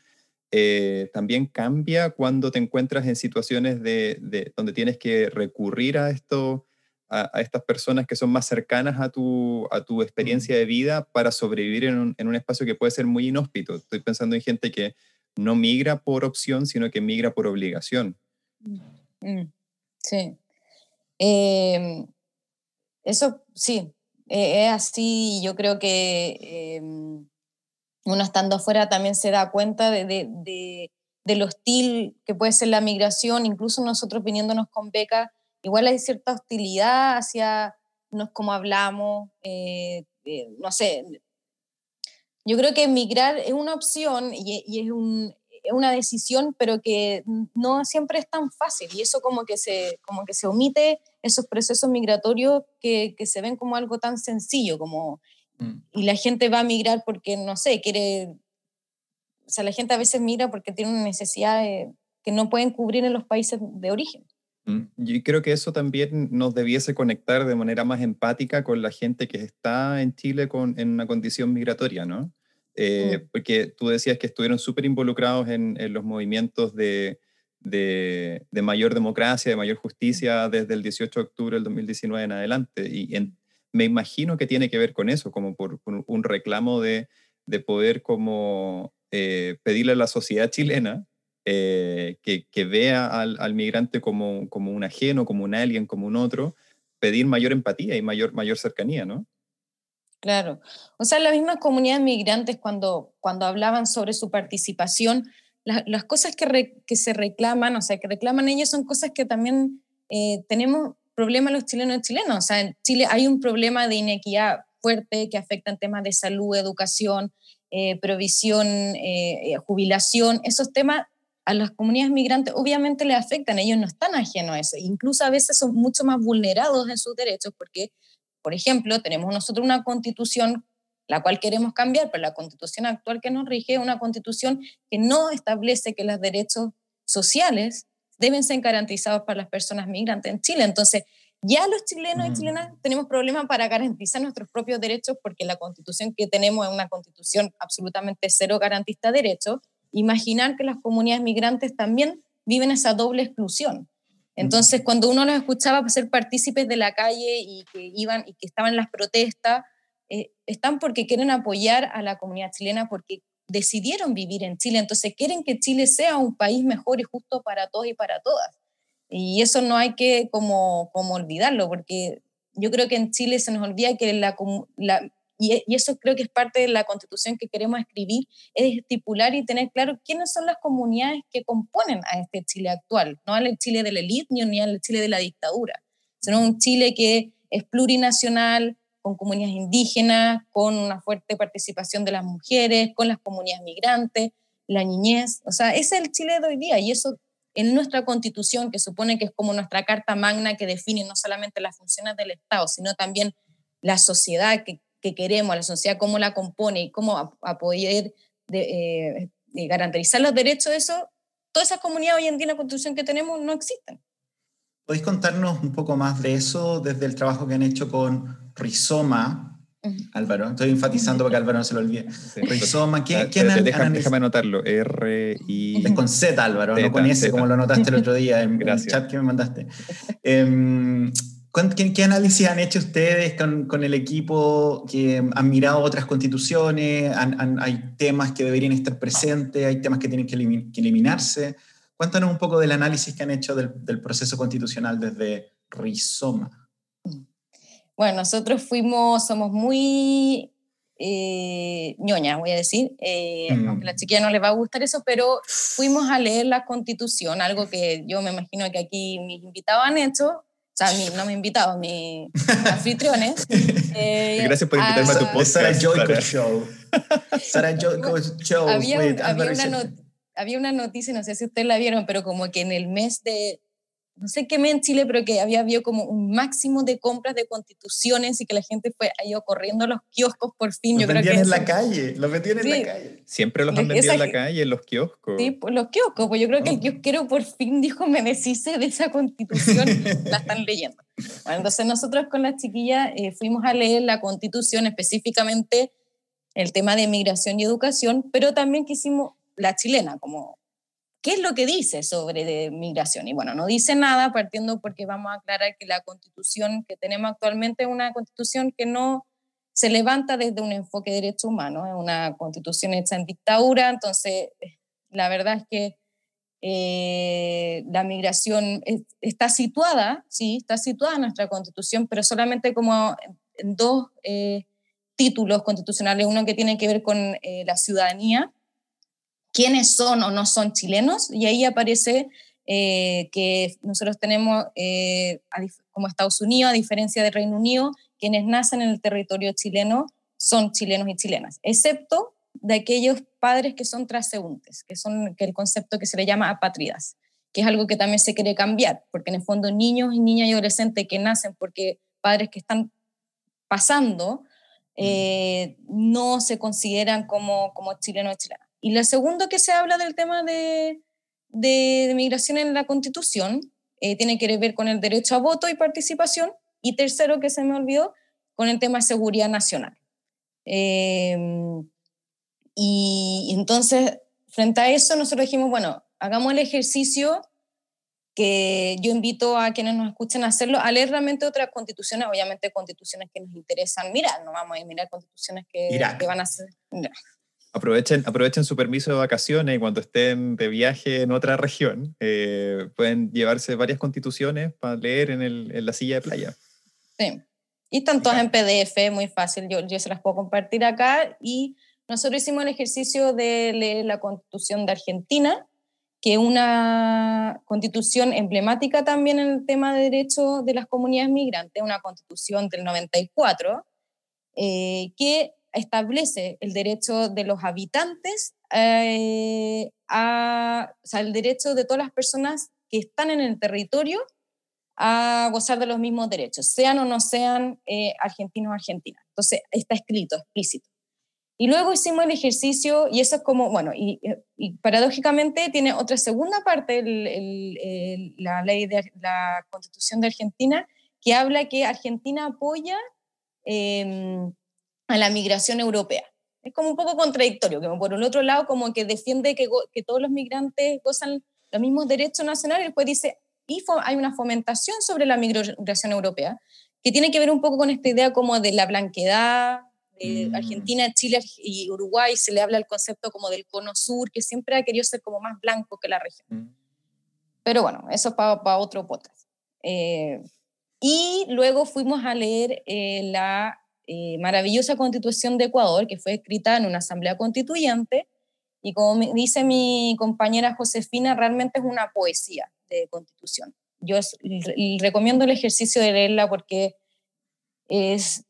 eh, también cambia cuando te encuentras en situaciones de, donde tienes que recurrir a esto, a, estas personas que son más cercanas a tu, a tu experiencia de vida para sobrevivir en un, en un espacio que puede ser muy inhóspito. Estoy pensando en gente que no migra por opción, sino que migra por obligación. Mm, sí. Em, eso sí, e, es así. Yo creo que em, uno estando afuera también se da cuenta de, de, de, lo hostil que puede ser la migración, incluso nosotros viniéndonos con beca, igual hay cierta hostilidad hacia nos como hablamos, eh, eh, no sé. Yo creo que emigrar es una opción y, es un, una decisión, pero que no siempre es tan fácil y eso como que se, como que se omite esos procesos migratorios que, que se ven como algo tan sencillo, como, mm. y la gente va a migrar porque, no sé, quiere, o sea, la gente a veces migra porque tiene una necesidad que no pueden cubrir en los países de origen. Mm. Yo creo que eso también nos debiese conectar de manera más empática con la gente que está en Chile con, en una condición migratoria, ¿no? Eh, mm. porque tú decías que estuvieron súper involucrados en, los movimientos de, de, mayor democracia, de mayor justicia desde el 18 de octubre del 2019 en adelante. Y me imagino que tiene que ver con eso, como por, un reclamo de, de poder como eh, pedirle a la sociedad chilena eh, que, que, vea al, al, migrante como, como un ajeno, como un alien, como un otro, pedir mayor empatía y mayor, mayor cercanía, ¿no? Claro. O sea, las mismas comunidades migrantes cuando, cuando hablaban sobre su participación, las cosas que, que, se reclaman, o sea, que reclaman ellos son cosas que también eh, tenemos problemas los chilenos y chilenos. O sea, en Chile hay un problema de inequidad fuerte que afecta en temas de salud, educación, eh, provisión, eh, jubilación. Esos temas a las comunidades migrantes obviamente les afectan, ellos no están ajenos a eso. Incluso a veces son mucho más vulnerados en sus derechos porque por ejemplo, tenemos nosotros una constitución la cual queremos cambiar, pero la constitución actual que nos rige es una constitución que no establece que los derechos sociales deben ser garantizados para las personas migrantes en Chile. Entonces, ya los chilenos y mm. chilenas tenemos problemas para garantizar nuestros propios derechos porque la constitución que tenemos es una constitución absolutamente cero garantista de derechos. Imaginar que las comunidades migrantes también viven esa doble exclusión. Entonces, cuando uno los escuchaba ser partícipes de la calle y que iban y que estaban en las protestas, eh, están porque quieren apoyar a la comunidad chilena porque decidieron vivir en Chile, entonces quieren que Chile sea un país mejor y justo para todos y para todas. Y eso no hay que como, como olvidarlo, porque yo creo que en Chile se nos olvida que la, la, y, eso creo que es parte de la constitución que queremos escribir, es estipular y tener claro quiénes son las comunidades que componen a este Chile actual, no al Chile de la élite ni al Chile de la dictadura, sino un Chile que es plurinacional, con comunidades indígenas, con una fuerte participación de las mujeres, con las comunidades migrantes, la niñez, o sea, es el Chile de hoy día y eso en nuestra constitución, que supone que es como nuestra carta magna que define no solamente las funciones del Estado, sino también la sociedad que que queremos, la sociedad, cómo la compone y cómo a, poder eh, garantizar los derechos de eso, todas esas comunidades hoy en día en la constitución que tenemos no existen. ¿Podéis contarnos un poco más de eso desde el trabajo que han hecho con Rizoma? Álvaro, estoy enfatizando para que Álvaro no se lo olvide. Rizoma, ¿quién, ah, déjame, anotarlo. R y. Es con Z, Álvaro, no con S, como lo notaste el otro día en, el chat que me mandaste. Eh, ¿Qué, análisis han hecho ustedes con, el equipo que han mirado otras constituciones? ¿Hay temas que deberían estar presentes? ¿Hay temas que tienen que, eliminarse? Cuéntanos un poco del análisis que han hecho del, proceso constitucional desde Rizoma. Bueno, nosotros fuimos, somos muy eh, ñoñas, voy a decir, eh, mm. aunque a la chiquilla no les va a gustar eso, pero fuimos a leer la constitución, algo que yo me imagino que aquí mis invitados han hecho, o sea, mí, no me he invitado, mis anfitriones. Eh, Gracias por invitarme a, tu podcast. Sara Joyco Show. Sara Joyco Show. Había, había, una había, una noticia, no sé si ustedes la vieron, pero como que en el mes de no sé qué me en Chile, pero que había habido como un máximo de compras de constituciones y que la gente fue ha ido corriendo a los kioscos por fin. Los Yo creo que en eso- la calle, los vendían en Sí. la calle. Siempre los han Esa vendido en la calle, en los kioscos. Sí, pues los kioscos, pues yo creo que el Oh. kiosquero por fin dijo me deshice de esa constitución, la están leyendo. Bueno, entonces nosotros con las chiquillas eh, fuimos a leer la constitución, específicamente el tema de migración y educación, pero también quisimos la chilena, como qué es lo que dice sobre de migración. Y bueno, no dice nada, partiendo porque vamos a aclarar que la constitución que tenemos actualmente es una constitución que no se levanta desde un enfoque de derechos humanos, es una constitución hecha en dictadura, entonces la verdad es que eh, la migración es- está situada, sí, está situada en nuestra constitución, pero solamente como en dos eh, títulos constitucionales, uno que tiene que ver con eh, la ciudadanía, quiénes son o no son chilenos, y ahí aparece eh, que nosotros tenemos, eh, como Estados Unidos, a diferencia del Reino Unido, quienes nacen en el territorio chileno son chilenos y chilenas, excepto de aquellos padres que son transeúntes, que son que el concepto que se le llama apátridas, que es algo que también se quiere cambiar, porque en el fondo niños y niñas y adolescentes que nacen porque padres que están pasando eh, no se consideran como, como chilenos o chilenas. Y lo segundo que se habla del tema de, de, de migración en la Constitución eh, tiene que ver con el derecho a voto y participación. Y tercero, que se me olvidó, con el tema de seguridad nacional. Eh, y entonces, frente a eso, nosotros dijimos, bueno, hagamos el ejercicio que yo invito a quienes nos escuchen a hacerlo, a leer realmente otras constituciones, obviamente constituciones que nos interesan mirar, no vamos a mirar constituciones que, que van a ser... no. Aprovechen, aprovechen su permiso de vacaciones y cuando estén de viaje en otra región, eh, pueden llevarse varias constituciones para leer en, el- en la silla de playa. Sí. Y están todas en PDF, muy fácil, yo, yo se las puedo compartir acá. Y nosotros hicimos el ejercicio de leer la constitución de Argentina, que es una constitución emblemática también en el tema de derechos de las comunidades migrantes, una constitución del 94, eh, que establece el derecho de los habitantes eh, a, o el derecho de todas las personas que están en el territorio a gozar de los mismos derechos, sean o no sean eh, argentinos o argentinas. Entonces, está escrito, explícito. Y luego hicimos el ejercicio, y eso es como, bueno, y, y paradójicamente tiene otra segunda parte, la ley de la Constitución de Argentina, que habla que Argentina apoya eh, a la migración europea. Es como un poco contradictorio, que por el otro lado como que defiende que, que todos los migrantes gozan los mismos derechos nacionales, y después dice, y hay una fomentación sobre la migración europea, que tiene que ver un poco con esta idea como de la blanquedad, de Mm. Argentina, Chile y Uruguay, se le habla el concepto como del cono sur, que siempre ha querido ser como más blanco que la región. Pero bueno, eso es para otro podcast. Eh, y luego fuimos a leer eh, la eh, maravillosa constitución de Ecuador, que fue escrita en una asamblea constituyente, y como dice mi compañera Josefina, realmente es una poesía de constitución. Yo es- recomiendo el ejercicio de leerla porque es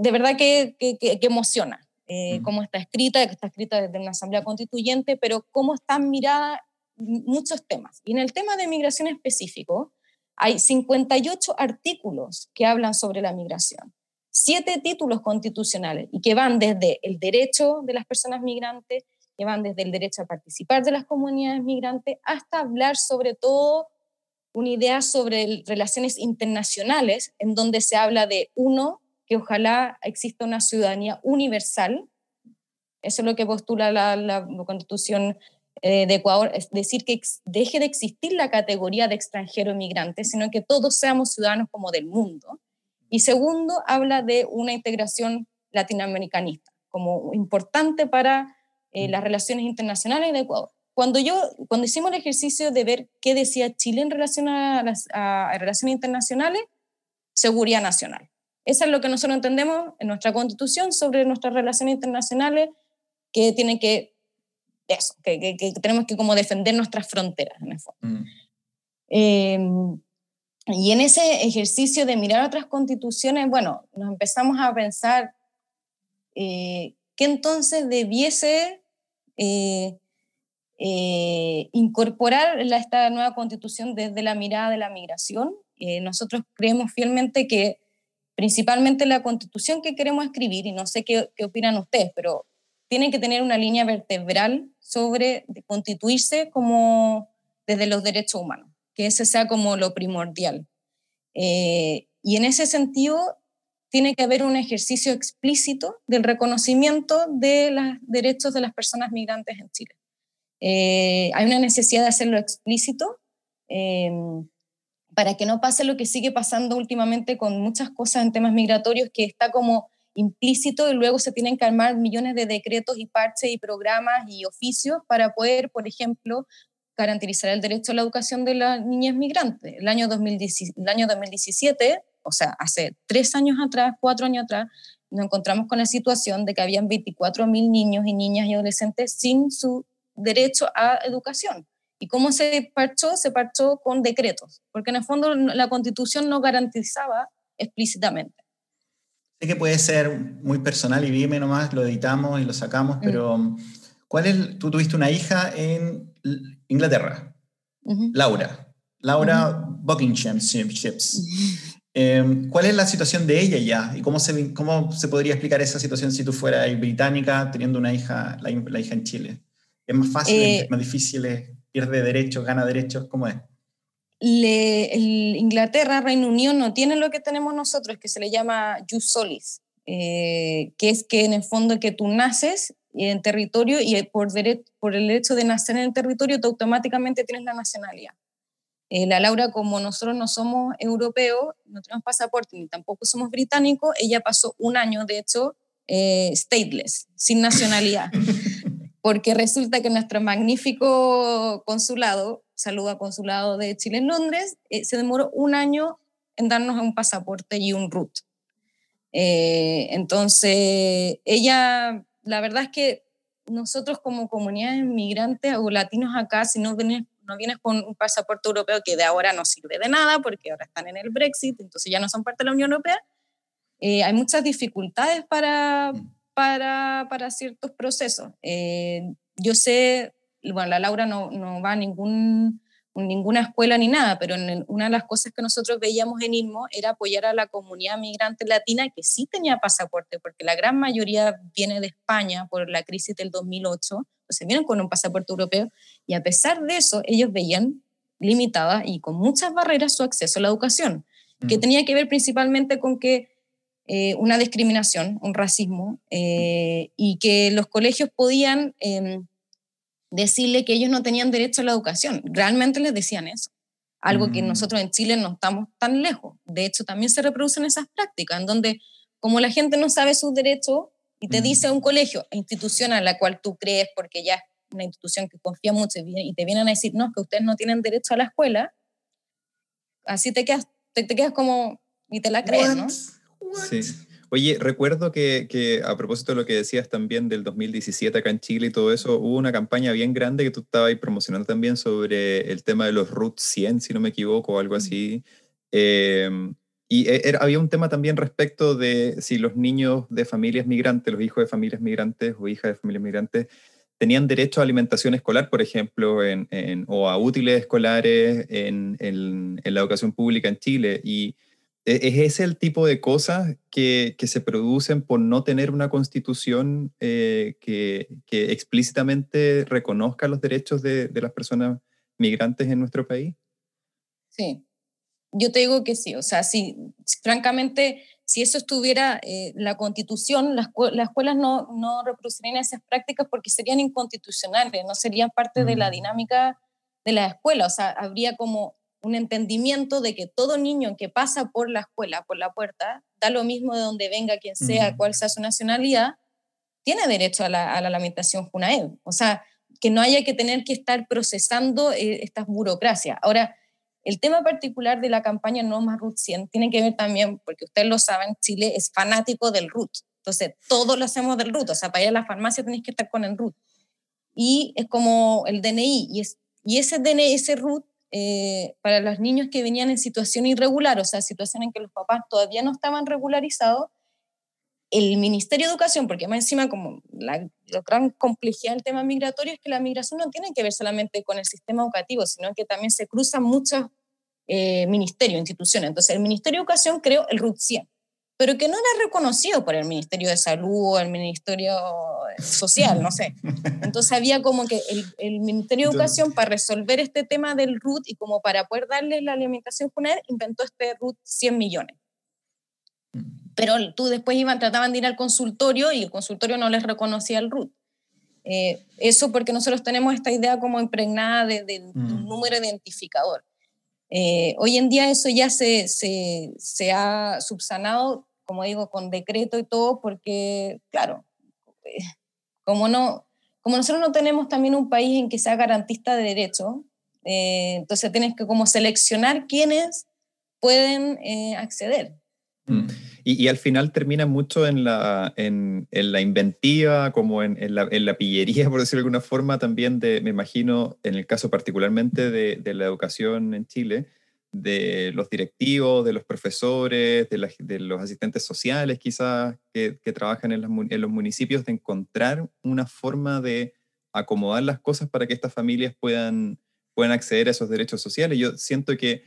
de, verdad que, que- que- emociona eh, cómo está escrita, que está escrita desde una asamblea constituyente, pero cómo están miradas muchos temas. Y en el tema de migración específico, hay 58 artículos que hablan sobre la migración, siete títulos constitucionales y que van desde el derecho de las personas migrantes, que van desde el derecho a participar de las comunidades migrantes, hasta hablar sobre todo una idea sobre el- relaciones internacionales, en donde se habla de, uno, que ojalá exista una ciudadanía universal, eso es lo que postula la, constitución eh, de Ecuador, es decir, que deje de existir la categoría de extranjero migrante, sino que todos seamos ciudadanos como del mundo. Y segundo, habla de una integración latinoamericanista como importante para eh, las relaciones internacionales de Ecuador. Cuando, yo, cuando hicimos el ejercicio de ver qué decía Chile en relación a las a- a relaciones internacionales, seguridad nacional. Eso es lo que nosotros entendemos en nuestra constitución sobre nuestras relaciones internacionales, que tienen que, eso, que, que- que tenemos que como defender nuestras fronteras, en el fondo. Mm. Eh, y en ese ejercicio de mirar otras constituciones, bueno, nos empezamos a pensar eh, qué entonces debiese eh, eh, incorporar esta nueva constitución desde la mirada de la migración. Eh, nosotros creemos fielmente que principalmente la constitución que queremos escribir, y no sé qué, qué opinan ustedes, pero tiene que tener una línea vertebral sobre constituirse como desde los derechos humanos, que ese sea como lo primordial. Eh, y en ese sentido, tiene que haber un ejercicio explícito del reconocimiento de los derechos de las personas migrantes en Chile. Eh, hay una necesidad de hacerlo explícito eh, para que no pase lo que sigue pasando últimamente con muchas cosas en temas migratorios, que está como implícito y luego se tienen que armar millones de decretos y parches y programas y oficios para poder, por ejemplo, garantizar el derecho a la educación de las niñas migrantes. El año, el año 2017, o sea, hace tres años atrás, cuatro años atrás, nos encontramos con la situación de que habían 24.000 niños y niñas y adolescentes sin su derecho a educación. ¿Y cómo se parchó? Se parchó con decretos, porque en el fondo la constitución no garantizaba explícitamente. Sé que puede ser muy personal y dime nomás, lo editamos y lo sacamos, mm. pero ¿cuál es, tú tuviste una hija en Inglaterra, Laura, Laura Buckingham Ships. Em, ¿Cuál es la situación de ella ya? ¿Y cómo se, cómo se podría explicar esa situación si tú fueras británica teniendo una hija, la, hija en Chile? ¿Es más fácil, es eh, más difícil, pierde derechos, gana derechos? ¿Cómo es? Inglaterra, Reino Unido no tiene lo que tenemos nosotros, que se le llama jus solis, eh, que es que en el fondo que tú naces en territorio y por, por el hecho de nacer en el territorio, tú automáticamente tienes la nacionalidad. Eh, la Laura, como nosotros no somos europeos, no tenemos pasaporte ni tampoco somos británicos, ella pasó un año, de hecho, eh, stateless, sin nacionalidad. Porque resulta que nuestro magnífico consulado, saluda consulado de Chile en Londres, eh, se demoró un año en darnos un pasaporte y un root. entonces, ella la verdad es que nosotros como comunidad inmigrantes o latinos acá, si no vienes, no vienes con un pasaporte europeo que de ahora no sirve de nada porque ahora están en el Brexit, entonces ya no son parte de la Unión Europea, eh, hay muchas dificultades para, mm. para, para ciertos procesos. Eh, yo sé, bueno, la Laura no, no va a ningún ninguna escuela ni nada, pero una de las cosas que nosotros veíamos en INMO era apoyar a la comunidad migrante latina que sí tenía pasaporte, porque la gran mayoría viene de España por la crisis del 2008, se vienen con un pasaporte europeo, y a pesar de eso, ellos veían limitada y con muchas barreras su acceso a la educación, que mm. tenía que ver principalmente con que eh, una discriminación, un racismo, eh, y que los colegios podían... Em, decirle que ellos no tenían derecho a la educación. Realmente les decían eso. Algo que mm. nosotros en Chile no estamos tan lejos. De hecho, también se reproducen esas prácticas en donde, como la gente no sabe sus derechos y te dice un colegio, institución a la cual tú crees, porque ya es una institución que confía mucho y te vienen a decir, no, que ustedes no tienen derecho a la escuela, así te quedas, te, quedas como, y te la crees, ¿no? Sí. Oye, recuerdo que, a propósito de lo que decías también del 2017 acá en Chile y todo eso, hubo una campaña bien grande que tú estabas ahí promocionando también sobre el tema de los RUT 100, si no me equivoco, o algo así. Em, y e, había un tema también respecto de si los niños de familias migrantes, los hijos de familias migrantes o hijas de familias migrantes, tenían derecho a alimentación escolar, por ejemplo, en, o a útiles escolares en, en, la educación pública en Chile. Y ¿Es ese el tipo de cosas que, que se producen por no tener una constitución eh, que, que, explícitamente reconozca los derechos de, de, las personas migrantes en nuestro país? Sí, yo te digo que sí. O sea, si, francamente, si eso estuviera eh, la constitución, las, las escuelas no, no, reproducirían esas prácticas porque serían inconstitucionales, no serían parte de la mm. dinámica de la escuela. O sea, habría como un entendimiento de que todo niño que pasa por la escuela, por la puerta, da lo mismo de donde venga quien sea, cuál sea su nacionalidad, tiene derecho a la, a la. O sea, que no haya que tener que estar procesando eh, estas burocracias. Ahora, el tema particular de la campaña No Más RUT 100 tiene que ver también, porque ustedes lo saben, Chile es fanático del RUT. Entonces, todos lo hacemos del RUT. O sea, para ir a la farmacia tenéis que estar con el RUT. Y es como el DNI. Y, es, y ese DNI, ese RUT, eh, para los niños que venían en situación irregular, o sea, situación en que los papás todavía no estaban regularizados, el Ministerio de Educación, porque más encima como la, gran complejidad del tema migratorio es que la migración no tiene que ver solamente con el sistema educativo, sino que también se cruzan muchos eh, ministerios, instituciones. Entonces, el Ministerio de Educación creó el RUT 100, pero que no era reconocido por el Ministerio de Salud o el Ministerio Social, no sé. Entonces había como que el, el Ministerio de Educación para resolver este tema del RUT y como para poder darle la alimentación él, inventó este RUT 100 millones. Pero tú después iban, trataban de ir al consultorio y el consultorio no les reconocía el RUT. Eh, eso porque nosotros tenemos esta idea como impregnada de, de, un mm. número identificador. Eh, hoy en día eso ya se, se, se ha subsanado como digo, con decreto y todo, porque, claro, eh, como, no, como nosotros no tenemos también un país en que sea garantista de derechos, eh, entonces tienes que como seleccionar quiénes pueden eh, acceder. Mm. Y, al final termina mucho en la, en, la inventiva, como en, en, la, pillería, por decirlo de alguna forma, también de, me imagino, en el caso particularmente de, de la educación en Chile, de los directivos, de los profesores, de, los asistentes sociales quizás que, trabajan en, los municipios, de encontrar una forma de acomodar las cosas para que estas familias puedan, puedan acceder a esos derechos sociales. Yo siento que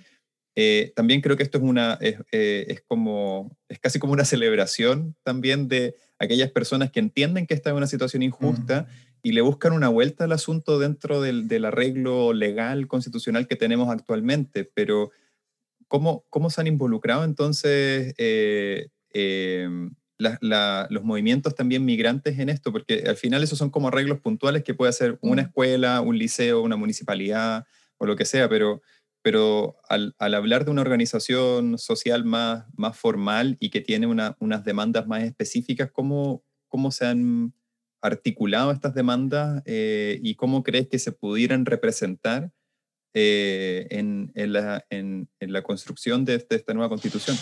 eh, también creo que esto es una, es, eh, como, es casi como una celebración también de aquellas personas que entienden que esta es una situación injusta y le buscan una vuelta al asunto dentro del, del, arreglo legal constitucional que tenemos actualmente, pero ¿cómo, cómo se han involucrado entonces eh, em, los movimientos también migrantes en esto? Porque al final esos son como arreglos puntuales que puede hacer una mm. escuela, un liceo, una municipalidad o lo que sea, pero, pero al, al hablar de una organización social más, más formal y que tiene una, unas demandas más específicas, ¿cómo, cómo se han articulado estas demandas eh, y cómo crees que se pudieran representar eh, en, en, la, en, la, construcción de, este, esta nueva constitución?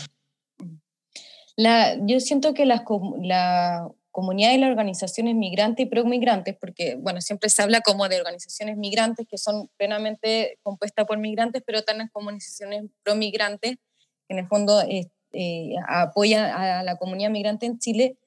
La, yo siento que la, la comunidad y las organizaciones migrantes y pro-migrantes, porque bueno, siempre se habla como de organizaciones migrantes que son plenamente compuestas por migrantes, pero también como organizaciones pro-migrantes, que en el fondo eh, apoyan a la comunidad migrante en Chile,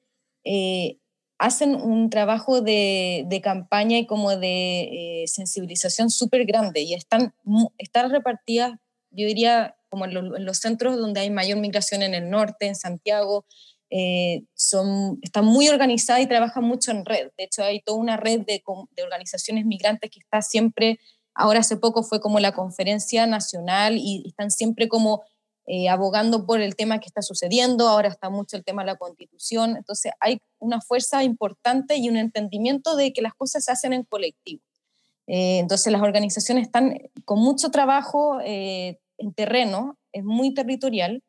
eh, hacen un trabajo de, de campaña y como de eh, sensibilización súper grande y están, están repartidas, yo diría, como en, los centros donde hay mayor migración en el norte, en Santiago, eh, son, están muy organizadas y trabajan mucho en red. De hecho, hay toda una red de, de organizaciones migrantes que está siempre, ahora hace poco fue como la conferencia nacional y están siempre como eh, abogando por el tema que está sucediendo, ahora está mucho el tema de la constitución, entonces hay una fuerza importante y un entendimiento de que las cosas se hacen en colectivo. Eh, entonces las organizaciones están con mucho trabajo eh, en terreno, es muy territorial,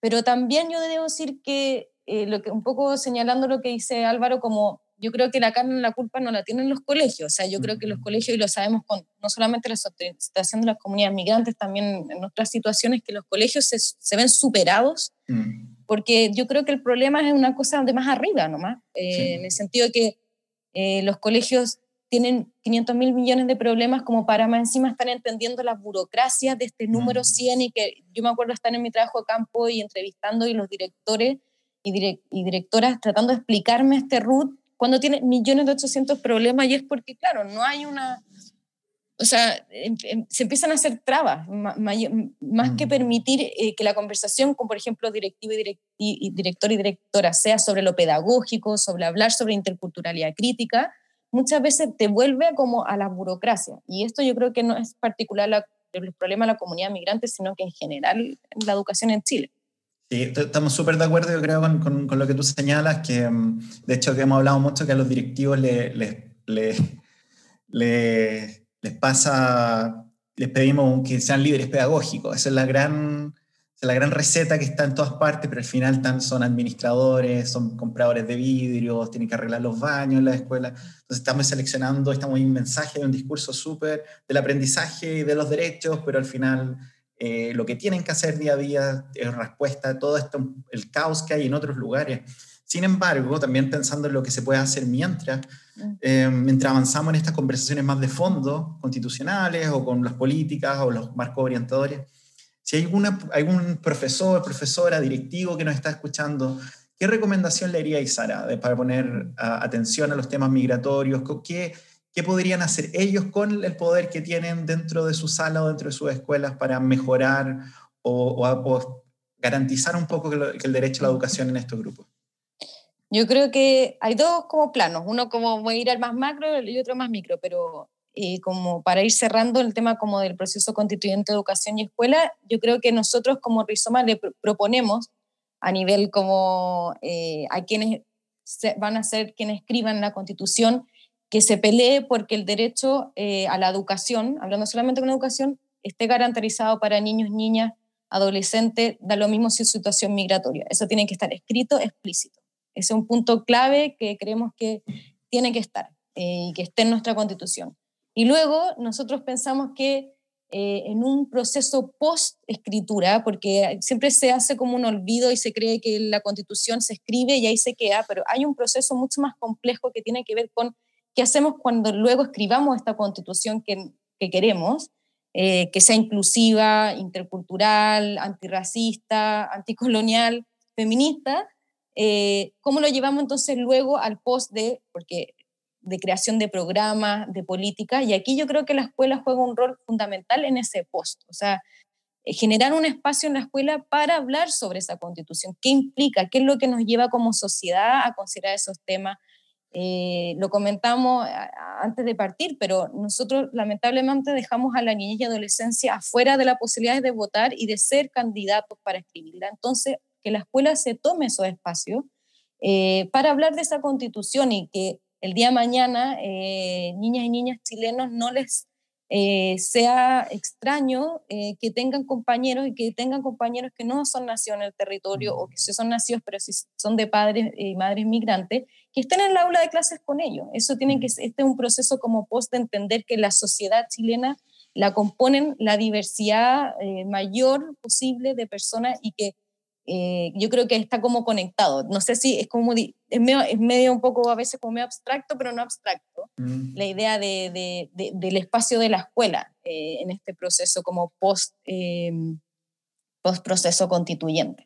pero también yo debo decir que, lo que un poco señalando lo que dice Álvaro como yo creo que la carne la culpa no la tienen los colegios. O sea, yo creo que los colegios, y lo sabemos con no solamente la situación de las comunidades migrantes, también en otras situaciones, que los colegios se, se ven superados, mm. porque yo creo que el problema es una cosa de más arriba nomás, eh, en el sentido de que eh, los colegios tienen 500 mil millones de problemas como para más encima estar entendiendo las burocracias de este número 100 mm. y que yo me acuerdo estar en mi trabajo de campo y entrevistando y los directores y, y directoras tratando de explicarme este root cuando tiene millones de 800 problemas y es porque, claro, no hay una... O sea, em, em, se empiezan a hacer trabas, más que permitir eh, que la conversación con, por ejemplo, directivo y, director y directora sea sobre lo pedagógico, sobre hablar sobre interculturalidad crítica, muchas veces te vuelve como a la burocracia. Y esto yo creo que no es particular la, el problema de la comunidad migrante, sino que en general la educación en Chile. Sí, estamos súper de acuerdo, yo creo, con, con, lo que tú señalas, que mm, de hecho que hemos hablado mucho que a los directivos les, les, les, les, pasa, les pedimos que sean líderes pedagógicos. Esa es la gran, la gran receta que está en todas partes, pero al final están, son administradores, son compradores de vidrios, tienen que arreglar los baños en la escuela. Entonces estamos seleccionando, estamos en un mensaje, un discurso súper del aprendizaje y de los derechos, pero al final eh, lo que tienen que hacer día a día es respuesta a todo esto, el caos que hay en otros lugares. Sin embargo, también pensando en lo que se puede hacer mientras, mm. eh, mientras avanzamos en estas conversaciones más de fondo, constitucionales o con las políticas o los marcos orientadores, si hay alguna, algún profesor, profesora, directivo que nos está escuchando, ¿qué recomendación le haría a Sara para poner atención a los temas migratorios? ¿Qué, ¿Qué podrían hacer ellos con el poder que tienen dentro de su sala o dentro de sus escuelas para mejorar o, garantizar un poco que, el derecho a la educación en estos grupos? Yo creo que hay dos como planos, uno como voy a ir al más macro y otro más micro, pero eh, como para ir cerrando el tema como del proceso constituyente de educación y escuela, yo creo que nosotros como Rizoma le proponemos a nivel como eh, a quienes van a ser quienes escriban la constitución, que se pelee porque el derecho eh, a la educación, hablando solamente con educación, esté garantizado para niños, niñas, adolescentes, da lo mismo si es situación migratoria. Eso tiene que estar escrito, explícito. Ese es un punto clave que creemos que tiene que estar y que esté en nuestra constitución. Y luego nosotros pensamos que eh, en un proceso post-escritura, porque siempre se hace como un olvido y se cree que la constitución se escribe y ahí se queda, pero hay un proceso mucho más complejo que tiene que ver con qué hacemos cuando luego escribamos esta constitución que, que queremos, eh, que sea inclusiva, intercultural, antirracista, anticolonial, feminista, eh, ¿cómo lo llevamos entonces luego al post de, porque de creación de programas, de política, y aquí yo creo que la escuela juega un rol fundamental en ese post, o sea, eh, generar un espacio en la escuela para hablar sobre esa constitución, qué implica, qué es lo que nos lleva como sociedad a considerar esos temas. Eh, lo comentamos antes de partir, pero nosotros lamentablemente dejamos a la niñez y adolescencia afuera de la posibilidad de votar y de ser candidatos para escribirla. Entonces, que la escuela se tome esos espacios eh, para hablar de esa constitución y que el día mañana eh, niñas y niñas chilenos no les eh, sea extraño eh, que tengan compañeros y que tengan compañeros que no son nacidos en el territorio o que son nacidos pero si son de padres y madres migrantes, que estén en el aula de clases con ellos. Eso tiene que este es un proceso como post de entender que la sociedad chilena la componen la diversidad mayor posible de personas y que eh, yo creo que está como conectado. No sé si es como, es medio, es medio un poco a veces como medio abstracto, pero no abstracto, mm. la idea de, de, del espacio de la escuela eh, en este proceso como post, eh, post proceso constituyente.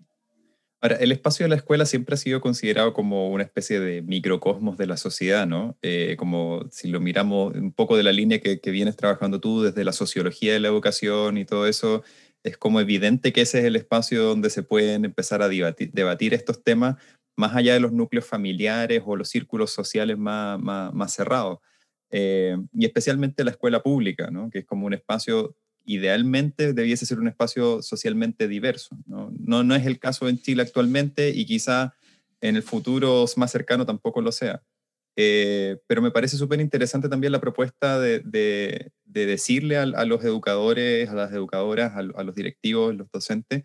Ahora, el espacio de la escuela siempre ha sido considerado como una especie de microcosmos de la sociedad, ¿no? como si lo miramos un poco de la línea que, que vienes trabajando tú desde la sociología de la educación y todo eso, es como evidente que ese es el espacio donde se pueden empezar a debatir, estos temas más allá de los núcleos familiares o los círculos sociales más, cerrados. Eh, y especialmente la escuela pública, que es como un espacio, idealmente debiese ser un espacio socialmente diverso. ¿no? No, no es el caso en Chile actualmente y quizá en el futuro más cercano tampoco lo sea. Eh, pero me parece súper interesante también la propuesta de, de, decirle a, los educadores, a las educadoras, a, los directivos, los docentes,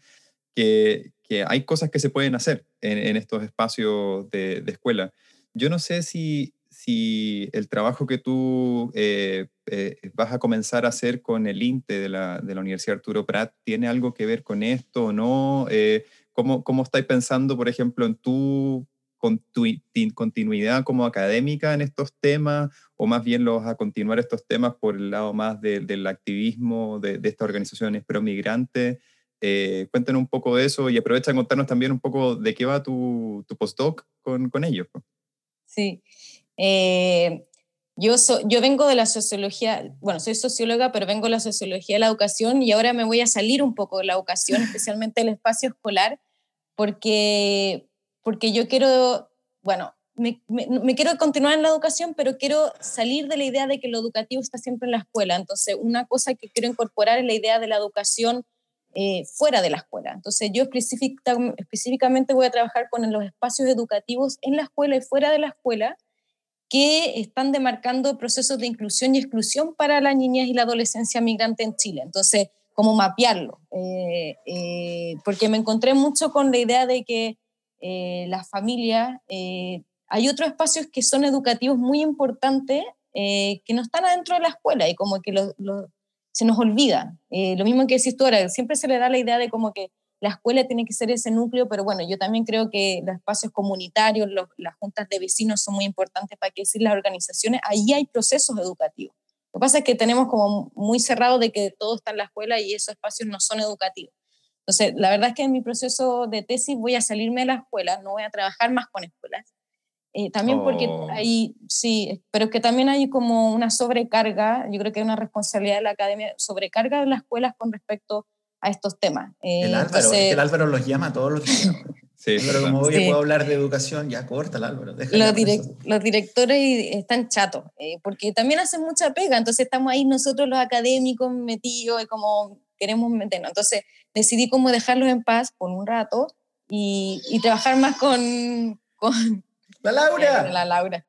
que, que, hay cosas que se pueden hacer en, estos espacios de, escuela. Yo no sé si, si el trabajo que tú eh, eh, vas a comenzar a hacer con el INTE de la, de la, Universidad Arturo Prat tiene algo que ver con esto o no. ¿cómo, ¿Cómo estáis pensando, por ejemplo, en tu continuidad como académica en estos temas o más bien los a continuar estos temas por el lado más del activismo de, estas organizaciones pro-migrantes? Eh, cuéntanos un poco de eso y aprovecha a contarnos también un poco de qué va tu, tu postdoc con, ellos. Sí. Eh, yo, yo vengo de la sociología, bueno, soy socióloga, pero vengo de la sociología de la educación y ahora me voy a salir un poco de la educación, especialmente el espacio escolar, porque porque yo quiero, bueno, me, quiero continuar en la educación, pero quiero salir de la idea de que lo educativo está siempre en la escuela. Entonces, una cosa que quiero incorporar es la idea de la educación eh, fuera de la escuela. Entonces, yo específicamente voy a trabajar con los espacios educativos en la escuela y fuera de la escuela que están demarcando procesos de inclusión y exclusión para las niñas y la adolescencia migrante en Chile. Entonces, cómo mapearlo. Eh, eh, porque me encontré mucho con la idea de que eh, las familias. Eh, hay otros espacios que son educativos muy importantes eh, que no están adentro de la escuela y como que se nos olvida. lo mismo que decís tú ahora, siempre se le da la idea de como que la escuela tiene que ser ese núcleo, pero bueno, yo también creo que los espacios comunitarios, las juntas de vecinos son muy importantes para que decir las organizaciones, ahí hay procesos educativos. Lo que pasa es que tenemos como muy cerrado de que todo está en la escuela y esos espacios no son educativos. Entonces, la verdad es que en mi proceso de tesis voy a salirme de la escuela, no voy a trabajar más con escuelas. Eh, también porque Oh. hay, sí, pero es que también hay como una sobrecarga, yo creo que hay una responsabilidad de la academia, sobrecarga de las escuelas con respecto a estos temas. Eh, El Álvaro, es entonces, que el Álvaro los llama a todos los días. Sí, Pero como hoy Sí. puedo hablar de educación, ya corta el Álvaro. los, hablar de direc- eso. los directores están chatos, eh, porque también hacen mucha pega, entonces estamos ahí nosotros los académicos metidos y como queremos meternos. Entonces decidí como dejarlos en paz por un rato y, y trabajar más con, con ¡La Laura! la Laura.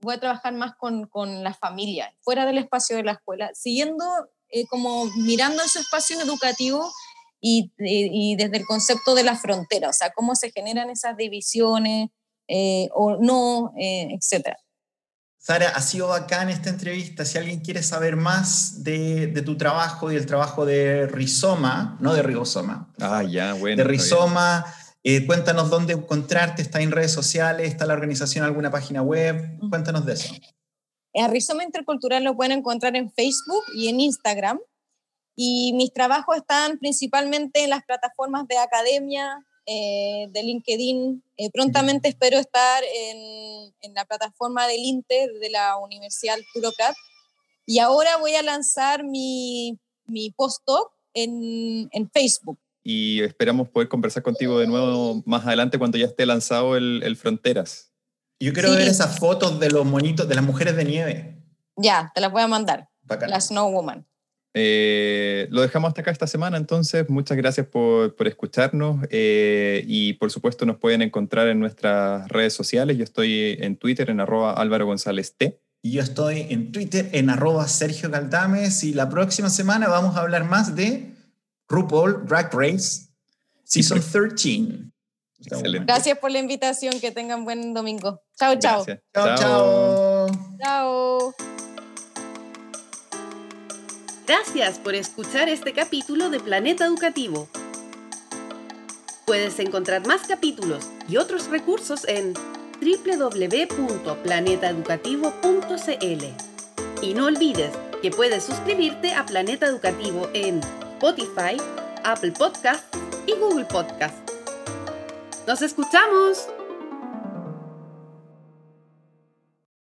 Voy a trabajar más con, con la familia, fuera del espacio de la escuela, siguiendo eh, como mirando esos espacios educativos y, y- y desde el concepto de la frontera, o sea, cómo se generan esas divisiones eh, o no, eh, etcétera. Sara, ha sido bacán esta entrevista. Si alguien quiere saber más de, de tu trabajo y del trabajo de Rizoma, no de Ribosoma, Ah, ya, bueno. de. Rizoma, eh, cuéntanos dónde encontrarte, está en redes sociales, está la organización alguna página web, cuéntanos de eso. A Rizoma Intercultural lo pueden encontrar en Facebook y en Instagram. Y mis trabajos están principalmente en las plataformas de academia, eh, de LinkedIn. Eh, prontamente espero estar en, en la plataforma del INTE de la Universidad Arturo Prat. Y ahora voy a lanzar mi, mi postdoc en, en Facebook. Y esperamos poder conversar contigo de nuevo más adelante cuando ya esté lanzado el, el Fronteras. Yo quiero Sí. ver esas fotos de los monitos, de las mujeres de nieve. Ya, te las voy a mandar. Bacán. La Snow Woman. Eh, lo dejamos hasta acá esta semana, entonces muchas gracias por, por escucharnos eh, y por supuesto nos pueden encontrar en nuestras redes sociales. Yo estoy en Twitter en arroba Álvaro González T. Y yo estoy en Twitter en arroba Sergio Caldames y la próxima semana vamos a hablar más de RuPaul Drag Race Season 13. Excelente. Gracias por la invitación. Que tengan buen domingo. Chao, chao. Chao, chao. Chao. Gracias por escuchar este capítulo de Planeta Educativo. Puedes encontrar más capítulos y otros recursos en www.planetaeducativo.cl. Y no olvides que puedes suscribirte a Planeta Educativo en Spotify, Apple Podcasts y Google Podcasts. ¡Nos escuchamos!